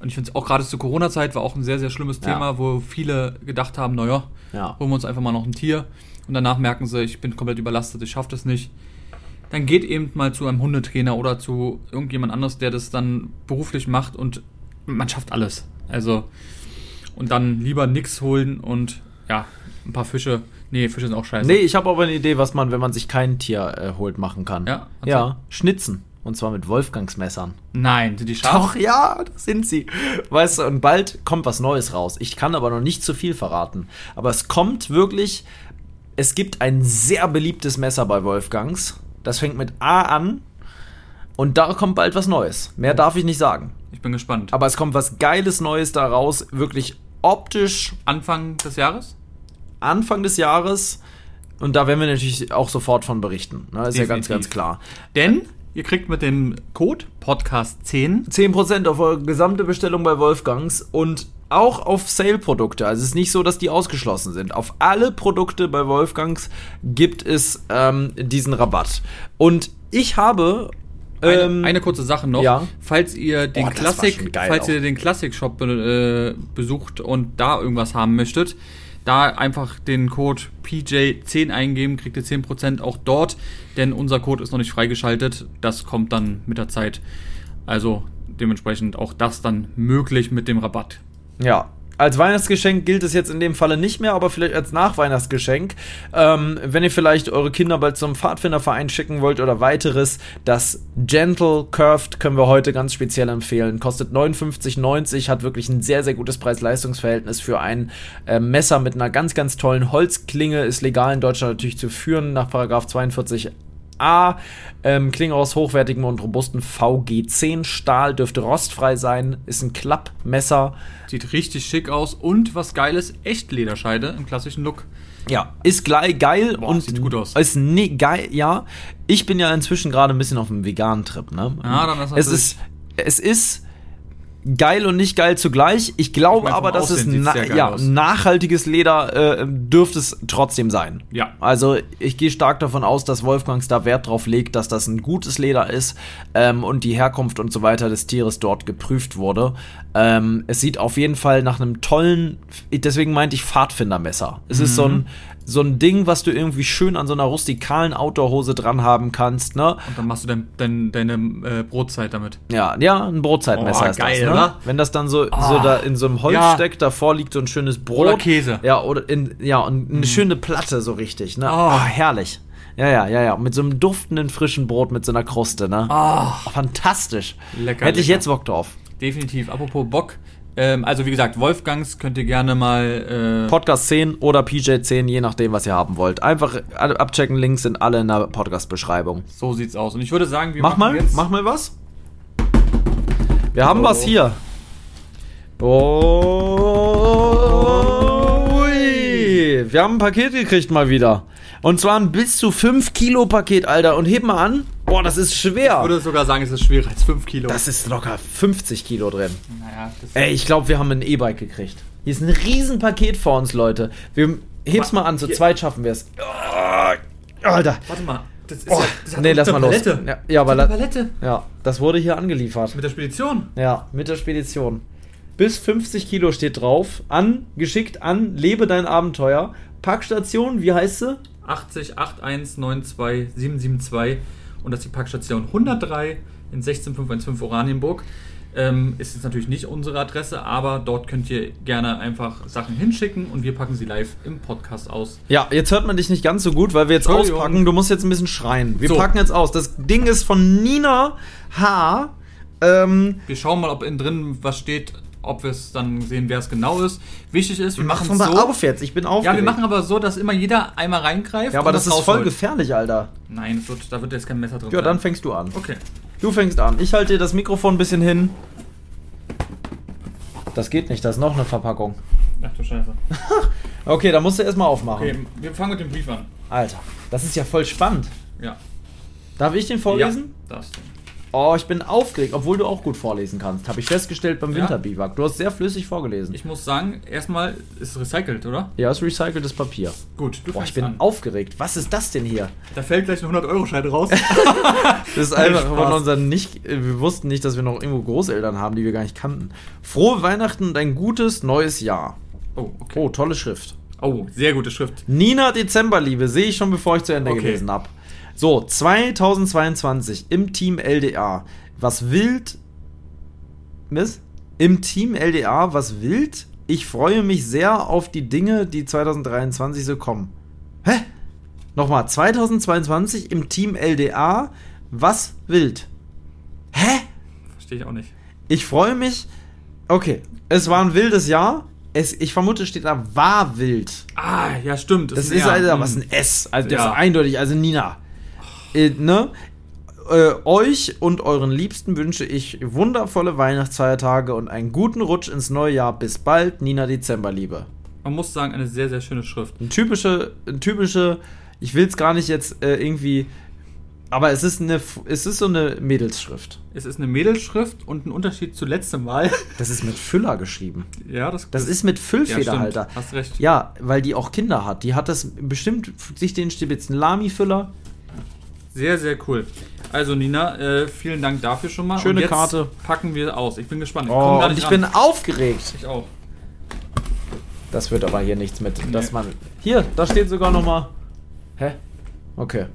Und ich finde es auch gerade zur Corona-Zeit war auch ein sehr, sehr schlimmes Ja. Thema, wo viele gedacht haben, naja, Ja. holen wir uns einfach mal noch ein Tier. Und danach merken sie, ich bin komplett überlastet, ich schaffe das nicht. Dann geht eben mal zu einem Hundetrainer oder zu irgendjemand anderes, der das dann beruflich macht und man schafft alles. Also, und dann lieber nix holen und ja, ein paar Fische. Nee, Fische sind auch scheiße. Nee, ich habe aber eine Idee, was man, wenn man sich kein Tier äh, holt, machen kann. Ja, ja, schnitzen. Und zwar mit Wolfgangsmessern. Nein, sind die scharf? Doch, ja, das sind sie. Weißt du, und bald kommt was Neues raus. Ich kann aber noch nicht zu viel verraten. Aber es kommt wirklich, es gibt ein sehr beliebtes Messer bei Wolfgangs. Das fängt mit A an. Und da kommt bald was Neues. Mehr darf ich nicht sagen. Ich bin gespannt. Aber es kommt was Geiles Neues da raus. Wirklich optisch Anfang des Jahres? Anfang des Jahres. Und da werden wir natürlich auch sofort von berichten. Ne, ist ja ganz, Definitiv. ganz klar. Denn ihr kriegt mit dem Code Podcast10 10% auf eure gesamte Bestellung bei Wolfgangs und auch auf Sale-Produkte. Also es ist nicht so, dass die ausgeschlossen sind. Auf alle Produkte bei Wolfgangs gibt es ähm, diesen Rabatt. Und ich habe. Eine, ähm, eine kurze Sache noch. ja. Falls ihr den Oh, geil falls auch. ihr den Klassik-Shop be äh, besucht und da irgendwas haben möchtet, da einfach den Code PJ10 eingeben, kriegt ihr 10% auch dort, denn unser Code ist noch nicht freigeschaltet. Das kommt dann mit der Zeit. Also dementsprechend auch das dann möglich mit dem Rabatt. Ja. Als Weihnachtsgeschenk gilt es jetzt in dem Falle nicht mehr, aber vielleicht als Nachweihnachtsgeschenk. Ähm, wenn ihr vielleicht eure Kinder bald zum Pfadfinderverein schicken wollt oder weiteres, das Gentle Curved können wir heute ganz speziell empfehlen. Kostet 59,90, hat wirklich ein sehr, sehr gutes Preis-Leistungs-Verhältnis für ein äh, Messer mit einer ganz, ganz tollen Holzklinge. Ist legal in Deutschland natürlich zu führen nach Paragraph 42 A. Ähm, Klinge aus hochwertigem und robusten VG10 Stahl, dürfte rostfrei sein, ist ein Klappmesser. Sieht richtig schick aus und was geiles, echt Lederscheide im klassischen Look. Ja, ist gleich geil Boah, und sieht gut aus. Ist ne, geil, ja. Ich bin ja inzwischen gerade ein bisschen auf dem veganen Trip, ne? Ja, dann ist es ist es ist geil und nicht geil zugleich. Ich glaube Ich meine, vom aber, dass es na, ja, aus. nachhaltiges Leder äh, dürfte es trotzdem sein. Ja. Also ich gehe stark davon aus, dass Wolfgangs da Wert drauf legt, dass das ein gutes Leder ist ähm, und die Herkunft und so weiter des Tieres dort geprüft wurde. Ähm, es sieht auf jeden Fall nach einem tollen, deswegen meinte ich Pfadfindermesser. Es ist so Mhm. ein so ein Ding, was du irgendwie schön an so einer rustikalen Outdoor-Hose dran haben kannst, ne? Und dann machst du dein, dein, deine äh, Brotzeit damit. Ja, ja, ein Brotzeitmesser Oh, ist geil, das, ne? oder? Wenn das dann so, so Ah, da in so einem Holz ja. steckt, davor liegt so ein schönes Brot. Oder Käse. Ja, oder in, ja, und eine schöne Platte so richtig, ne? Oh. Oh, herrlich. Ja, ja, ja, ja. Mit so einem duftenden frischen Brot mit so einer Kruste, ne? Ah, Oh, fantastisch. Lecker, Hätte ich lecker. jetzt Bock drauf. definitiv. Apropos Bock. Ähm, also wie gesagt, Wolfgangs könnt ihr gerne mal. Äh, Podcast 10 oder PJ 10, je nachdem, was ihr haben wollt. Einfach abchecken, Links sind alle in der Podcast-Beschreibung. so sieht's aus. Und ich würde sagen, wir Mach machen mal, jetzt. mach mal was. Wir haben Oh. was hier. Oh, ui. Wir haben ein Paket gekriegt mal wieder. Und zwar ein bis zu 5 Kilo Paket, Alter. Und heb mal an. Boah, das ist Ich schwer. würde sogar sagen, es ist schwerer als 5 Kilo. Das ist locker 50 Kilo drin. naja, das Ey, ich glaube, wir haben ein E-Bike gekriegt. Hier ist ein Riesenpaket vor uns, Leute. Wir heb's mal an, zu Hier. zweit schaffen wir es. Alter. Warte mal. Das ist Oh, ja, das hat nee, lass eine mal los. Palette. Ja, ja, aber Palette. Ja, das wurde hier angeliefert. Mit der Spedition. Ja, mit der Spedition. Bis 50 Kilo steht drauf. An, geschickt an, lebe dein Abenteuer. Packstation, wie heißt sie? 80 8192 772 und das ist die Packstation 103 in 16515 Oranienburg. Ähm, ist jetzt natürlich nicht unsere Adresse, aber dort könnt ihr gerne einfach Sachen hinschicken und wir packen sie live im Podcast aus. Ja, jetzt hört man dich nicht ganz so gut, weil wir jetzt auspacken. Du musst jetzt ein bisschen schreien. Wir So. packen jetzt aus. Das Ding ist von Nina H. Ähm, Wir schauen mal, ob innen drin was steht, ob wir es dann sehen, wer es genau ist. Wichtig ist, wir machen mach es so. auf jetzt. Ich bin aufgeregt. Ja, wir machen aber so, dass immer jeder einmal reingreift. Ja, aber das was ist voll gefährlich, Alter. Nein, wird, da wird jetzt kein Messer drin Ja, sein. dann fängst du an. Okay. Du fängst an. Ich halte dir das Mikrofon ein bisschen hin. Das geht nicht, da ist noch eine Verpackung. Ach du Scheiße. Okay, da musst du erstmal aufmachen. Okay, wir fangen mit dem Brief an. Alter, das ist ja voll spannend. Ja. Darf ich den vorlesen? Ja, du. Oh, ich bin aufgeregt, obwohl du auch gut vorlesen kannst. Habe ich festgestellt beim Ja? Winterbiwak. Du hast sehr flüssig vorgelesen. Ich muss sagen, erstmal ist es recycelt, oder? ja, ist recyceltes Papier. Gut, du Boah, ich bin an. aufgeregt. Was ist das denn hier? Da fällt gleich ein 100-Euro-Schein raus. Das ist einfach von unseren nicht. Wir wussten nicht, dass wir noch irgendwo Großeltern haben, die wir gar nicht kannten. Frohe Weihnachten und ein gutes neues Jahr. oh, okay. Oh, tolle Schrift. Oh, sehr gute Schrift. Nina Dezemberliebe sehe ich schon, bevor ich zu Ende Okay. gelesen habe. So, 2022 im Team LDA. Was wild. Miss? Im Team LDA, was wild? Ich freue mich sehr auf die Dinge, die 2023 so kommen. Hä? Nochmal, 2022 im Team LDA, was wild? Hä? Verstehe ich auch nicht. Ich freue mich. Okay, es war ein wildes Jahr. Es, ich vermute, steht da war wild. Ah, ja, stimmt. Das ein ist R. also Hm. was ein S. Also das Ja. ist eindeutig, also Nina. Äh, ne? Äh, euch und euren Liebsten wünsche ich wundervolle Weihnachtsfeiertage und einen guten Rutsch ins neue Jahr. Bis bald, Nina Dezemberliebe. Man muss sagen, eine sehr, sehr schöne Schrift. Ein typische, ein typische, ich will es gar nicht jetzt äh, irgendwie, aber es ist eine, es ist so eine Mädelsschrift. Es ist eine Mädelschrift und ein Unterschied zu letztem Mal. Das ist mit Füller geschrieben. ja, das, Das ist mit Füllfederhalter. Ja, stimmt. Hast recht. Ja, weil die auch Kinder hat. Die hat das bestimmt sich den stibitzen Lami-Füller. Sehr, sehr cool. Also, Nina, äh, vielen Dank dafür schon mal. Schöne und jetzt Karte. packen wir aus. Ich bin gespannt. Ich Oh, ich bin aufgeregt. Ich auch. Das wird aber hier nichts mit, dass man. Hier, da steht sogar noch mal. Hä? Okay.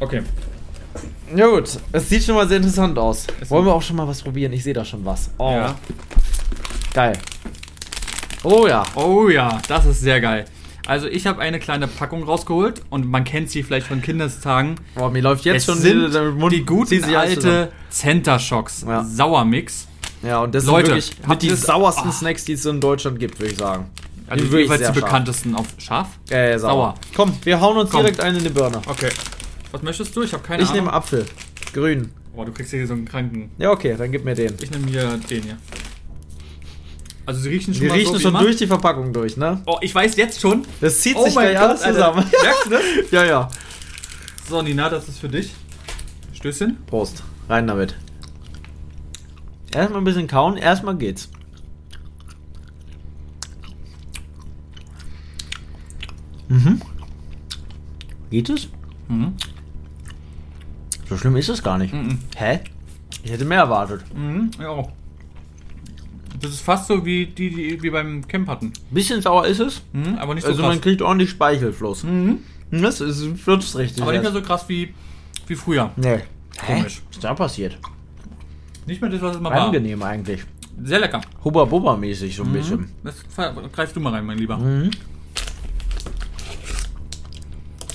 Okay. Ja gut, es sieht schon mal sehr interessant aus. Es- Wollen wir auch schon mal was probieren? Ich sehe da schon was. Oh, Ja. geil. Oh ja. Oh ja, das ist sehr geil. Also ich habe eine kleine Packung rausgeholt und man kennt sie vielleicht von Kindestagen. Boah, mir läuft jetzt es schon sind der Mund- die guten alte Center Shocks Ja. Sauermix. Ja, und das Leute, sind wirklich mit die sauersten Ah. Snacks, die es in Deutschland gibt, würde ich sagen. Also Die jeweils die bekanntesten auf scharf. Äh, sauer. Sauer. Komm, wir hauen uns Komm. direkt einen in die Birne. Okay. Was möchtest du? Ich habe keine Ich Ahnung. nehme Apfel. Grün. Oh, du kriegst hier so einen kranken. Ja, okay, dann gib mir den. Ich nehme hier den hier. Also sie riechen schon Wir mal riechen so schon durch die Verpackung durch, ne? Oh, ich weiß jetzt schon. Das zieht Oh sich gleich Gott, alles Alter. zusammen. Merkst du das? ja, ja. So, Nina, das ist für dich. Stößchen. Prost. Rein damit. Erstmal ein bisschen kauen, erstmal geht's. Mhm. Geht es? Mhm. So schlimm ist es gar nicht. Mhm. Hä? Ich hätte mehr erwartet. Mhm, ja auch. Das ist fast so wie die, die wir beim Camp hatten. Bisschen sauer ist es. Mhm, aber nicht so also krass. man kriegt ordentlich Speichelfluss. Mhm. Das ist flutscht richtig. Aber nicht mehr so krass wie, wie früher. Nee. Komisch. Was ist da passiert? Nicht mehr das, was es mal war. Angenehm eigentlich. Sehr lecker. Hubba Bubba mäßig so ein bisschen. Das, greif du mal rein, mein Lieber. Mhm.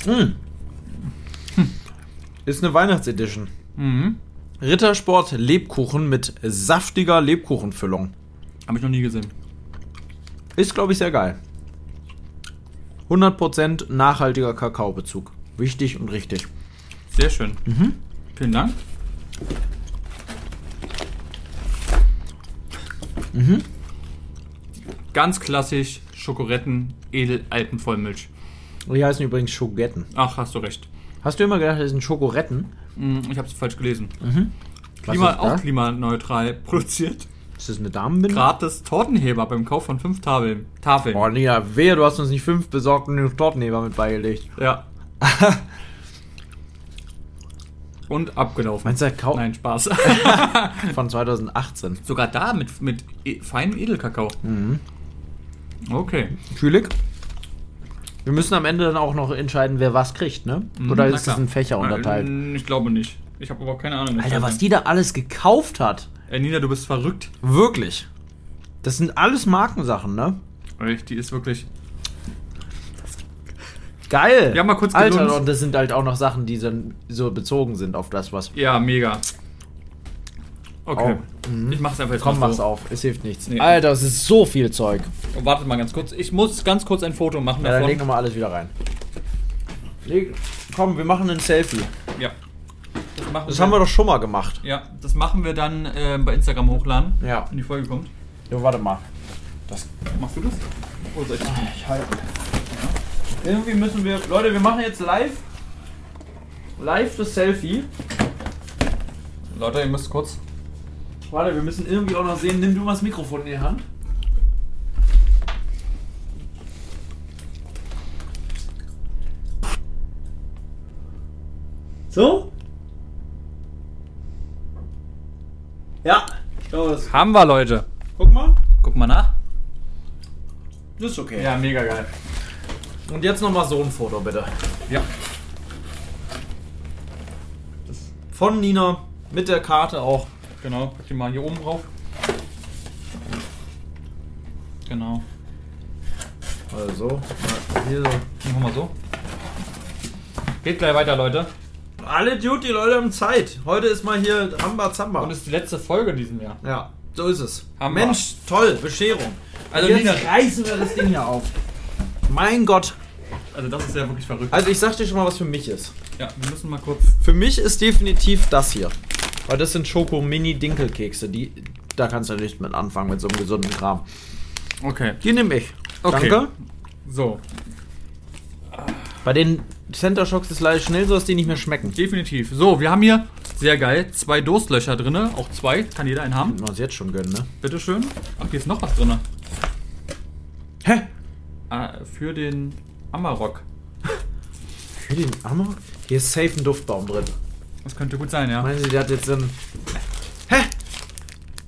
Mhm. Ist eine Weihnachtsedition. Mhm. Rittersport Lebkuchen mit saftiger Lebkuchenfüllung. Habe ich noch nie gesehen. Ist, glaube ich, sehr geil. 100% nachhaltiger Kakaobezug. Wichtig und richtig. Sehr schön. Mhm. Vielen Dank. Mhm. Ganz klassisch Schokoretten Edelalpenvollmilch. Die heißen übrigens Schogetten. Ach, hast du recht. Hast du immer gedacht, das sind Schokoretten? Hm, Ich habe es falsch gelesen. Was Klima, auch klimaneutral produziert. Ist das eine Damenbinde? Gratis Tortenheber beim Kauf von fünf Tafeln. Tafeln. Boah, nee, wehe, du hast uns nicht fünf besorgt und den Tortenheber mit beigelegt. Ja. Und abgelaufen. Meinst du, Kau Nein, Spaß. von 2018? Sogar da mit, mit e feinem Edelkakao. Mhm. Okay. Kühlig. Wir müssen am Ende dann auch noch entscheiden, wer was kriegt, ne? Mhm, Oder ist das in Fächer unterteilt? Ich glaube nicht. Ich habe aber keine Ahnung. Alter, was die da alles gekauft hat. Ey, Nina, du bist verrückt. Wirklich. Das sind alles Markensachen, ne? Echt, Die ist wirklich. Geil. Ja, mal kurz Alter, Geduld. und das sind halt auch noch Sachen, die dann so bezogen sind auf das, was. Ja, mega. Okay. Oh, mhm. Ich mach's einfach jetzt Komm, mal mach's so. auf. Es hilft nichts. Nee. Alter, es ist so viel Zeug. Oh, wartet mal ganz kurz. Ich muss ganz kurz ein Foto machen Ja, dann leg davon. nochmal alles wieder rein. Leg, komm, wir machen ein Selfie. Ja. Das, machen Das haben wir doch schon mal gemacht. Ja, das machen wir dann äh, bei Instagram hochladen. Ja. Wenn die Folge kommt. Jo, warte mal. Machst du das? Oder soll ich das machen? Ich halte. Irgendwie müssen wir. Leute, wir machen jetzt live. Live das Selfie. Leute, ihr müsst kurz. Warte, wir müssen irgendwie auch noch sehen. Nimm du mal das Mikrofon in die Hand. So? Ja, ich glaube, das. Haben wir, Leute. Guck mal. Guck mal nach. Das ist okay. Ja, mega geil. Und jetzt nochmal so ein Foto, bitte. Ja. Von Nina. Mit der Karte auch. Genau. Pack die mal hier oben drauf. Genau. Also, hier so. Machen wir so. Geht gleich weiter, Leute. Alle Duty, Leute haben Zeit. Heute ist mal hier Ramba Zamba. Und ist die letzte Folge in diesem Jahr. Ja, so ist es. Haben Mensch, toll, Bescherung. Also Also Nina- jetzt reißen wir das Ding hier auf. Mein Gott. Also das ist ja wirklich verrückt. Also ich sag dir schon mal, was für mich ist. Ja, wir müssen mal kurz. Für mich ist definitiv das hier. Weil das sind Schoko-Mini-Dinkelkekse. Die, da kannst du nicht mit anfangen mit so einem gesunden Kram. Okay. Die nehme ich. Okay. Danke. So, Bei den Center Shocks ist leider schnell so, dass die nicht mehr schmecken. definitiv. So, wir haben hier, sehr geil, zwei Durstlöcher drin. Auch zwei. Kann jeder einen haben. Können wir uns jetzt schon gönnen, ne? Bitteschön. Ach, hier ist noch was drin. Hä? Ah, für den Amarok. Für den Ammer? Hier ist safe ein Duftbaum drin. Das könnte gut sein, ja. Meinen Sie, der hat jetzt einen. Hä?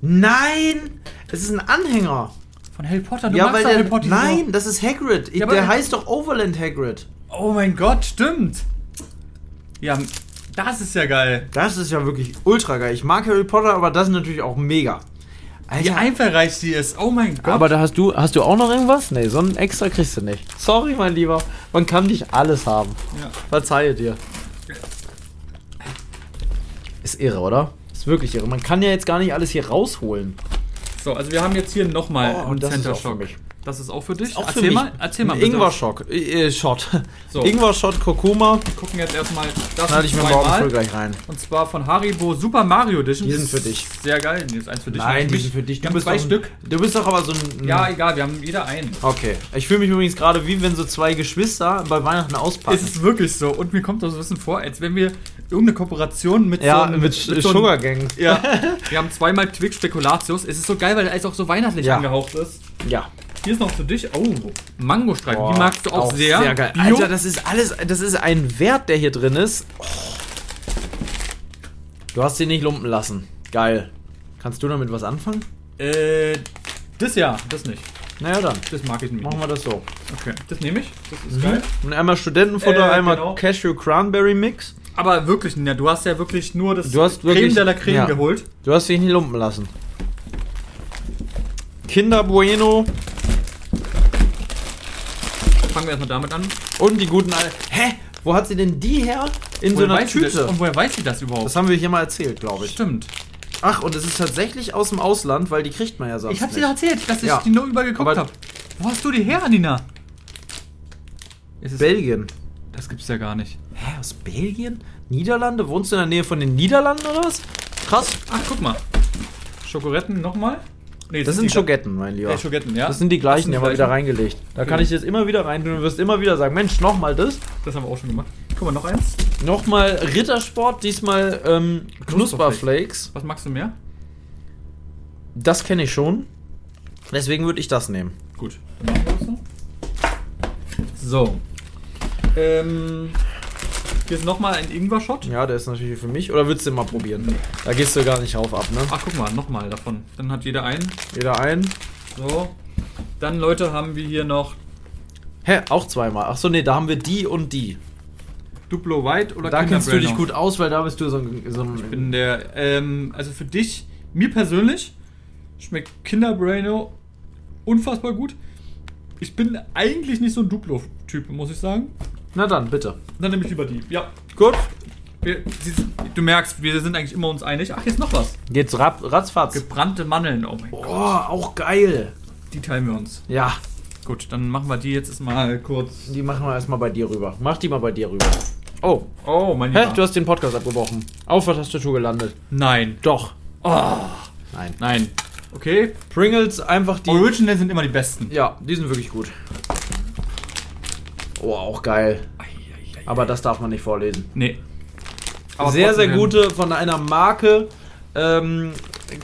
Nein! Es ist ein Anhänger. Von Harry Potter. Du ja, magst weil der. Harry Potter Nein, das ist Hagrid. Ich, Ja, der heißt doch Overland Hagrid. Oh mein Gott, stimmt. Ja, das ist ja geil. Das ist ja wirklich ultra geil. Ich mag Harry Potter, aber das ist natürlich auch mega. Wie einfallreich die ist. Oh mein Gott. aber da hast du, hast du auch noch irgendwas? Nee, so ein extra kriegst du nicht. Sorry, mein Lieber. Man kann nicht alles haben. Ja. Verzeihe dir. Ist irre, oder? Ist wirklich irre. Man kann ja jetzt gar nicht alles hier rausholen. So, also wir haben jetzt hier nochmal Oh, einen Center auch für Shock. mich. Das ist auch für dich. Auch für erzähl mich. mal, erzähl mal bitte. Ingwer-Schock. Äh, Shot. So. Ingwer-Shot Kurkuma. Wir gucken jetzt erstmal das Knall ich mir morgen früh gleich rein. Und zwar von Haribo Super Mario Edition. Die sind für dich. Sehr geil. Nee, ist eins für dich. Nein, Für die sind für dich. Wir haben zwei ein- Stück. Du bist doch aber so ein. Ja, egal, wir haben jeder einen. Okay. Ich fühle mich übrigens gerade wie wenn so zwei Geschwister bei Weihnachten auspacken. Es ist wirklich so. Und mir kommt das so ein bisschen vor, als wenn wir irgendeine Kooperation mit ja, so einem... mit, so mit einem- Sugar Gang. Ja, wir haben zweimal Twix Spekulatius. Es ist so geil, weil es auch so weihnachtlich Ja. angehaucht ist. Ja. Hier ist noch für dich, oh, Mangostreifen. Boah, Die magst du auch, sehr. geil. Bio. Alter, das ist alles, das ist ein Wert, der hier drin ist. Oh. Du hast ihn nicht lumpen lassen. Geil. Kannst du damit was anfangen? Äh, das ja, das nicht. Naja, dann. Das mag ich nämlich Machen nicht. wir das so. Okay, das nehme ich. Das ist geil. Und einmal Studentenfutter, Äh, einmal genau. Cashew Cranberry Mix. Aber wirklich, Nina, du hast ja wirklich nur das Du hast Creme wirklich- de la Creme ja. geholt. Du hast dich nicht lumpen lassen. Kinder Bueno Fangen wir erstmal damit an. und die guten Al Hä? Wo hat sie denn die her? In so Woher einer sie das? Tüte. Und woher weiß sie das überhaupt? Das haben wir hier mal erzählt, glaube ich. Stimmt. Ach, und es ist tatsächlich aus dem Ausland, weil die kriegt man ja sonst Ich hab's dir nicht. doch erzählt, dass ich Ja. die nur überall geguckt Aber- habe. Wo hast du die her, Nina? Es ist, Belgien. das gibt's ja gar nicht. Hä, aus Belgien? Niederlande? Wohnst du in der Nähe von den Niederlanden oder was? Krass. Ach, guck mal. Schokoretten nochmal? Nee, Das sind Schogetten, mein Lieber. Äh, Schogetten, ja. Das sind die gleichen, die haben wir wieder reingelegt. Da kann Okay. ich jetzt immer wieder rein tun und du wirst immer wieder sagen, Mensch, nochmal das. Das haben wir auch schon gemacht. Guck mal, noch eins. Nochmal Rittersport, diesmal ähm, Knusperflakes. Was magst du mehr? Das kenne ich schon. Deswegen würde ich das nehmen. Gut. Dann machen wir das so. So. Ähm, hier ist nochmal ein Ingwer-Shot. Ja, der ist natürlich für mich. Oder würdest du den mal probieren? Da gehst du gar nicht drauf ab, ne? Ach, guck mal, nochmal davon. Dann hat jeder einen. Jeder ein. So. Dann, Leute, haben wir hier noch Hä, auch zweimal. Ach so, nee, da haben wir die und die. Duplo White oder Da Kinder kennst du dich gut aus, weil da bist du so ein. So ein Ich bin der, ähm, also für dich, mir persönlich, schmeckt Kinder Bueno unfassbar gut. Ich bin eigentlich nicht so ein Duplo-Typ, muss ich sagen. Na dann, bitte. Dann nehme ich lieber die. Ja. Gut. Wir, du merkst, wir sind eigentlich immer uns einig. Ach, jetzt noch was. Geht's rap, ratzfatz. Gebrannte Mandeln. Oh mein Gott. Oh, auch geil. Die teilen wir uns. Ja, Gut, dann machen wir die jetzt mal kurz. die machen wir erstmal bei dir rüber. Mach die mal bei dir rüber. Oh. Oh, mein Hä? Lieber. Du hast den Podcast abgebrochen. Auf der Tastatur gelandet. Nein. Doch. Oh, Nein. nein. Okay. Pringles einfach die. Original sind immer die besten. Ja, die sind wirklich gut. Oh, auch geil. Aber das darf man nicht vorlesen. Nee. sehr, sehr trotzdem gute von einer Marke ähm,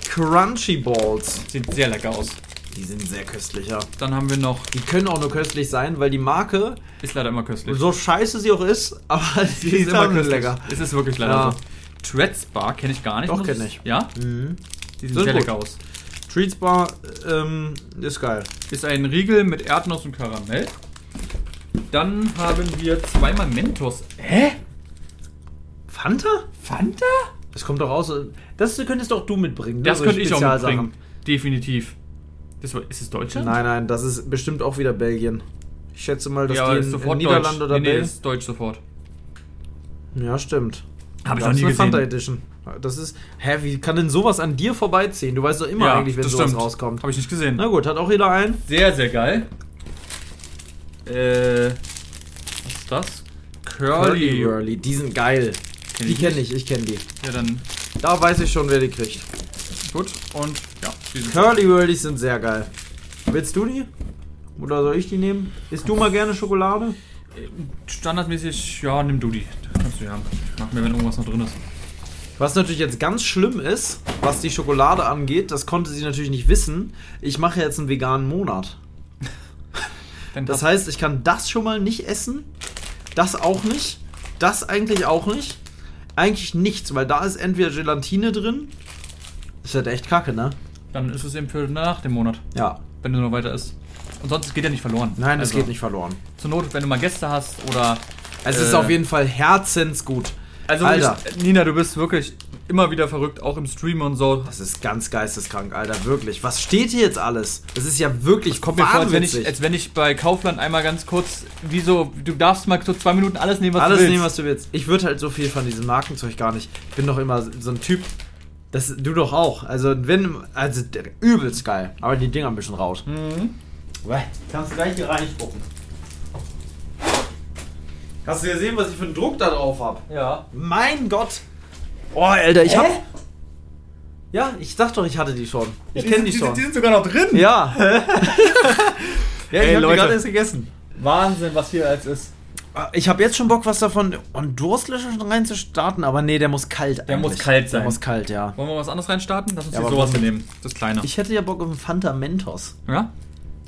Crunchy Balls. Sieht sehr lecker aus. Die sind sehr köstlich, ja. Dann haben wir noch, Die können auch nur köstlich sein, weil die Marke, ist leider immer köstlich. so scheiße sie auch ist, aber die ist immer lecker. Es ist wirklich leider Ja. so. Treads Bar kenne ich gar nicht. Doch, muss kenn ich- ich. Ja? Mhm. Die sehen Sind sehr gut. lecker aus. Treats Bar ähm, ist geil. Ist ein Riegel mit Erdnuss und Karamell. Dann haben wir zweimal Mentos. Hä? Fanta? Fanta? Das kommt doch raus. Das könntest doch du mitbringen. ne? Das So könnte ich auch mitbringen. Definitiv. Das, ist es Deutschland? Nein, nein, das ist bestimmt auch wieder Belgien. Ich schätze mal, dass ja, die ist in, in Niederlande Deutsch. oder nee, nee, Belgien. ist Deutsch sofort. Ja, stimmt. Hab ich noch ist nie eine gesehen. Fanta Edition. Das ist. Hä, wie kann denn sowas an dir vorbeiziehen? Du weißt doch immer eigentlich, wenn das sowas stimmt. rauskommt. Habe ich nicht gesehen. Na gut, hat auch jeder einen. Sehr, sehr geil. Äh, was ist das? Curly. Whirly, die sind geil. Kenn die kenne ich, ich kenne die. Ja, dann Da weiß ich schon, wer die kriegt. gut. Und ja, Curly Whirlies sind sehr geil. Willst du die? Oder soll ich die nehmen? Isst du mal gerne Schokolade? standardmäßig, ja, nimm du die. Kannst du ja mag mir, wenn irgendwas noch drin ist. Was natürlich jetzt ganz schlimm ist, was die Schokolade angeht, das konnte sie natürlich nicht wissen. Ich mache jetzt einen veganen Monat. Das heißt, ich kann das schon mal nicht essen. Das auch nicht. Das eigentlich auch nicht. Eigentlich nichts, weil da ist entweder Gelatine drin. Ist halt echt kacke, ne? dann ist es eben für nach dem Monat, Ja. wenn du noch weiter isst. Und sonst es geht ja nicht verloren. Nein, das Also, geht nicht verloren. Zur Not, wenn du mal Gäste hast oder. Es äh, ist auf jeden Fall herzensgut. Also, Alter. wirklich, Nina, du bist wirklich immer wieder verrückt, auch im Stream und so. Das ist ganz geisteskrank, Alter, wirklich. Was steht hier jetzt alles? Das ist ja wirklich Kommt mir vor, als wenn, ich, als wenn ich bei Kaufland einmal ganz kurz, wie so, du darfst mal so zwei Minuten alles nehmen, was Alles du willst. nehmen, was du willst. Ich würde halt so viel von diesem Markenzeug gar nicht. Ich bin doch immer so ein Typ. Das, du doch auch. Also, wenn. Also, der- übelst geil. Aber die Dinger ein bisschen raus. Mhm. Kannst du gleich hier reinspucken. Hast du gesehen, was ich für einen Druck da drauf habe? Ja. Mein Gott! Oh, Alter, ich Hä? hab. Ja, ich sag doch, ich hatte die schon. Ich kenne die, schon. Die sind sogar noch drin. ja. ja, ich Ey, hab die Leute. gerade erst gegessen. Wahnsinn, was hier als ist. Ich habe jetzt schon Bock, was davon und Durstlöscher schon reinzustarten, aber nee, der muss kalt Der muss eigentlich. kalt sein. Der muss kalt, ja. Wollen wir was anderes reinstarten? Lass uns Ja, hier sowas was- nehmen. Das kleine. Ich hätte ja Bock auf einen Fanta Mentos. ja?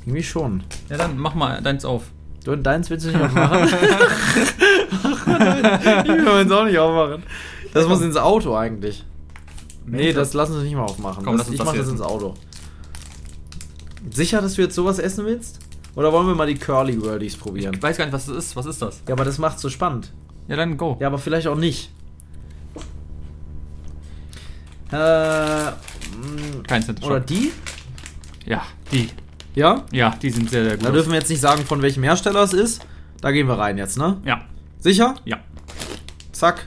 Irgendwie schon. Ja, dann mach mal deins auf. Du und deins willst du nicht aufmachen? ich will meins auch nicht aufmachen. Das muss ins Auto eigentlich. Nee, das lassen wir nicht mal aufmachen. Komm, das, ich das mach das ins. Auto. Sicher, dass du jetzt sowas essen willst? Oder wollen wir mal die Curly Wordies probieren? Ich weiß gar nicht, was das ist. Was ist das? Ja, aber das macht so spannend. Ja, dann go. Ja, aber vielleicht auch nicht. Äh, mh, Kein Cent. oder die? Ja, die. Ja? Ja, die sind sehr, sehr gut. Da dürfen wir jetzt nicht sagen, von welchem Hersteller es ist. Da gehen wir rein jetzt, ne? ja, Sicher? ja. Zack.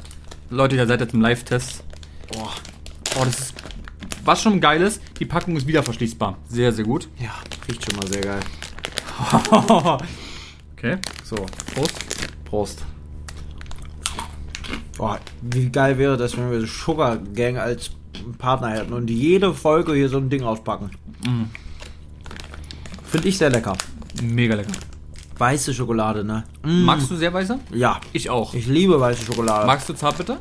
Leute, ihr seid jetzt im Live-Test. Boah. Oh, das ist. Was schon geil ist, die Packung ist wieder verschließbar. Sehr, sehr gut. Ja, riecht schon mal sehr geil. okay. So, Prost. Prost. Boah, wie geil wäre das, wenn wir Sugar Gang als Partner hätten und jede Folge hier so ein Ding auspacken. Finde ich sehr lecker. Mega lecker. Weiße Schokolade, ne? Mm. Magst du sehr weiße? Ja. Ich auch. Ich liebe weiße Schokolade. Magst du Zartbitter?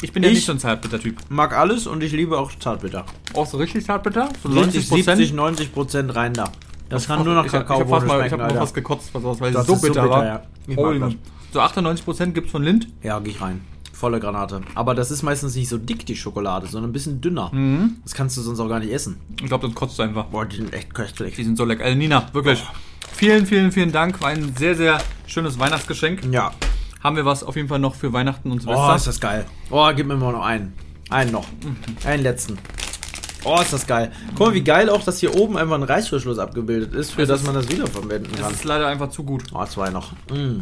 Ich bin ja Ich- nicht so ein Zartbitter-Typ. mag alles und ich liebe auch Zartbitter. Auch so richtig Zartbitter? So Richtig 90 70, 90 Prozent rein da. Das kann nur ich, hab- Kakao Ich hab, fast mal, ich hab noch was gekotzt, was aus, weil Das es so ist so bitter, bitter, war. ja. Ich. So 98% gibt's von Lind. Ja, geh ich rein. Volle Granate. Aber das ist meistens nicht so dick, die Schokolade, sondern ein bisschen dünner. Mhm. Das kannst du sonst auch gar nicht essen. Ich glaube, das kotzt du einfach. Boah, die sind echt köstlich. Die sind so lecker. Also Nina, wirklich. Vielen, vielen, vielen Dank. War ein sehr, sehr schönes Weihnachtsgeschenk. Ja. Haben wir was auf jeden Fall noch für Weihnachten und Oh, Silvester? ist das geil. Oh, gib mir mal noch einen. Einen noch. Einen letzten. Oh, ist das geil. Guck mal, wie geil auch, dass hier oben einfach ein Reißverschluss abgebildet ist, für das ist- man das wiederverwenden das kann. ist leider einfach zu gut. Oh, zwei noch. Mm.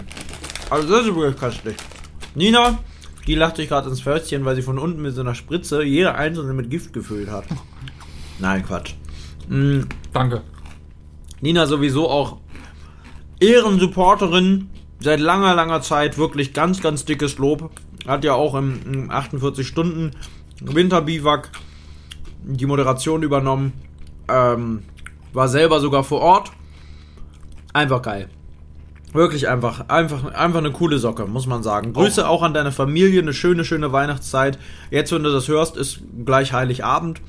Also das ist wirklich köstlich. Nina, die lacht sich gerade ins Förstchen, weil sie von unten mit so einer Spritze jede einzelne mit Gift gefüllt hat. Nein, Quatsch. Mm. Danke. Nina sowieso auch Ehrensupporterin seit langer, langer Zeit wirklich ganz, ganz dickes Lob. Hat ja auch im, im 48 Stunden Winterbiwak die Moderation übernommen. Ähm, war selber sogar vor Ort. Einfach geil. Wirklich einfach, einfach, einfach eine coole Socke, muss man sagen. Grüße auch an deine Familie, eine schöne, schöne Weihnachtszeit. Jetzt, wenn du das hörst, ist gleich Heiligabend.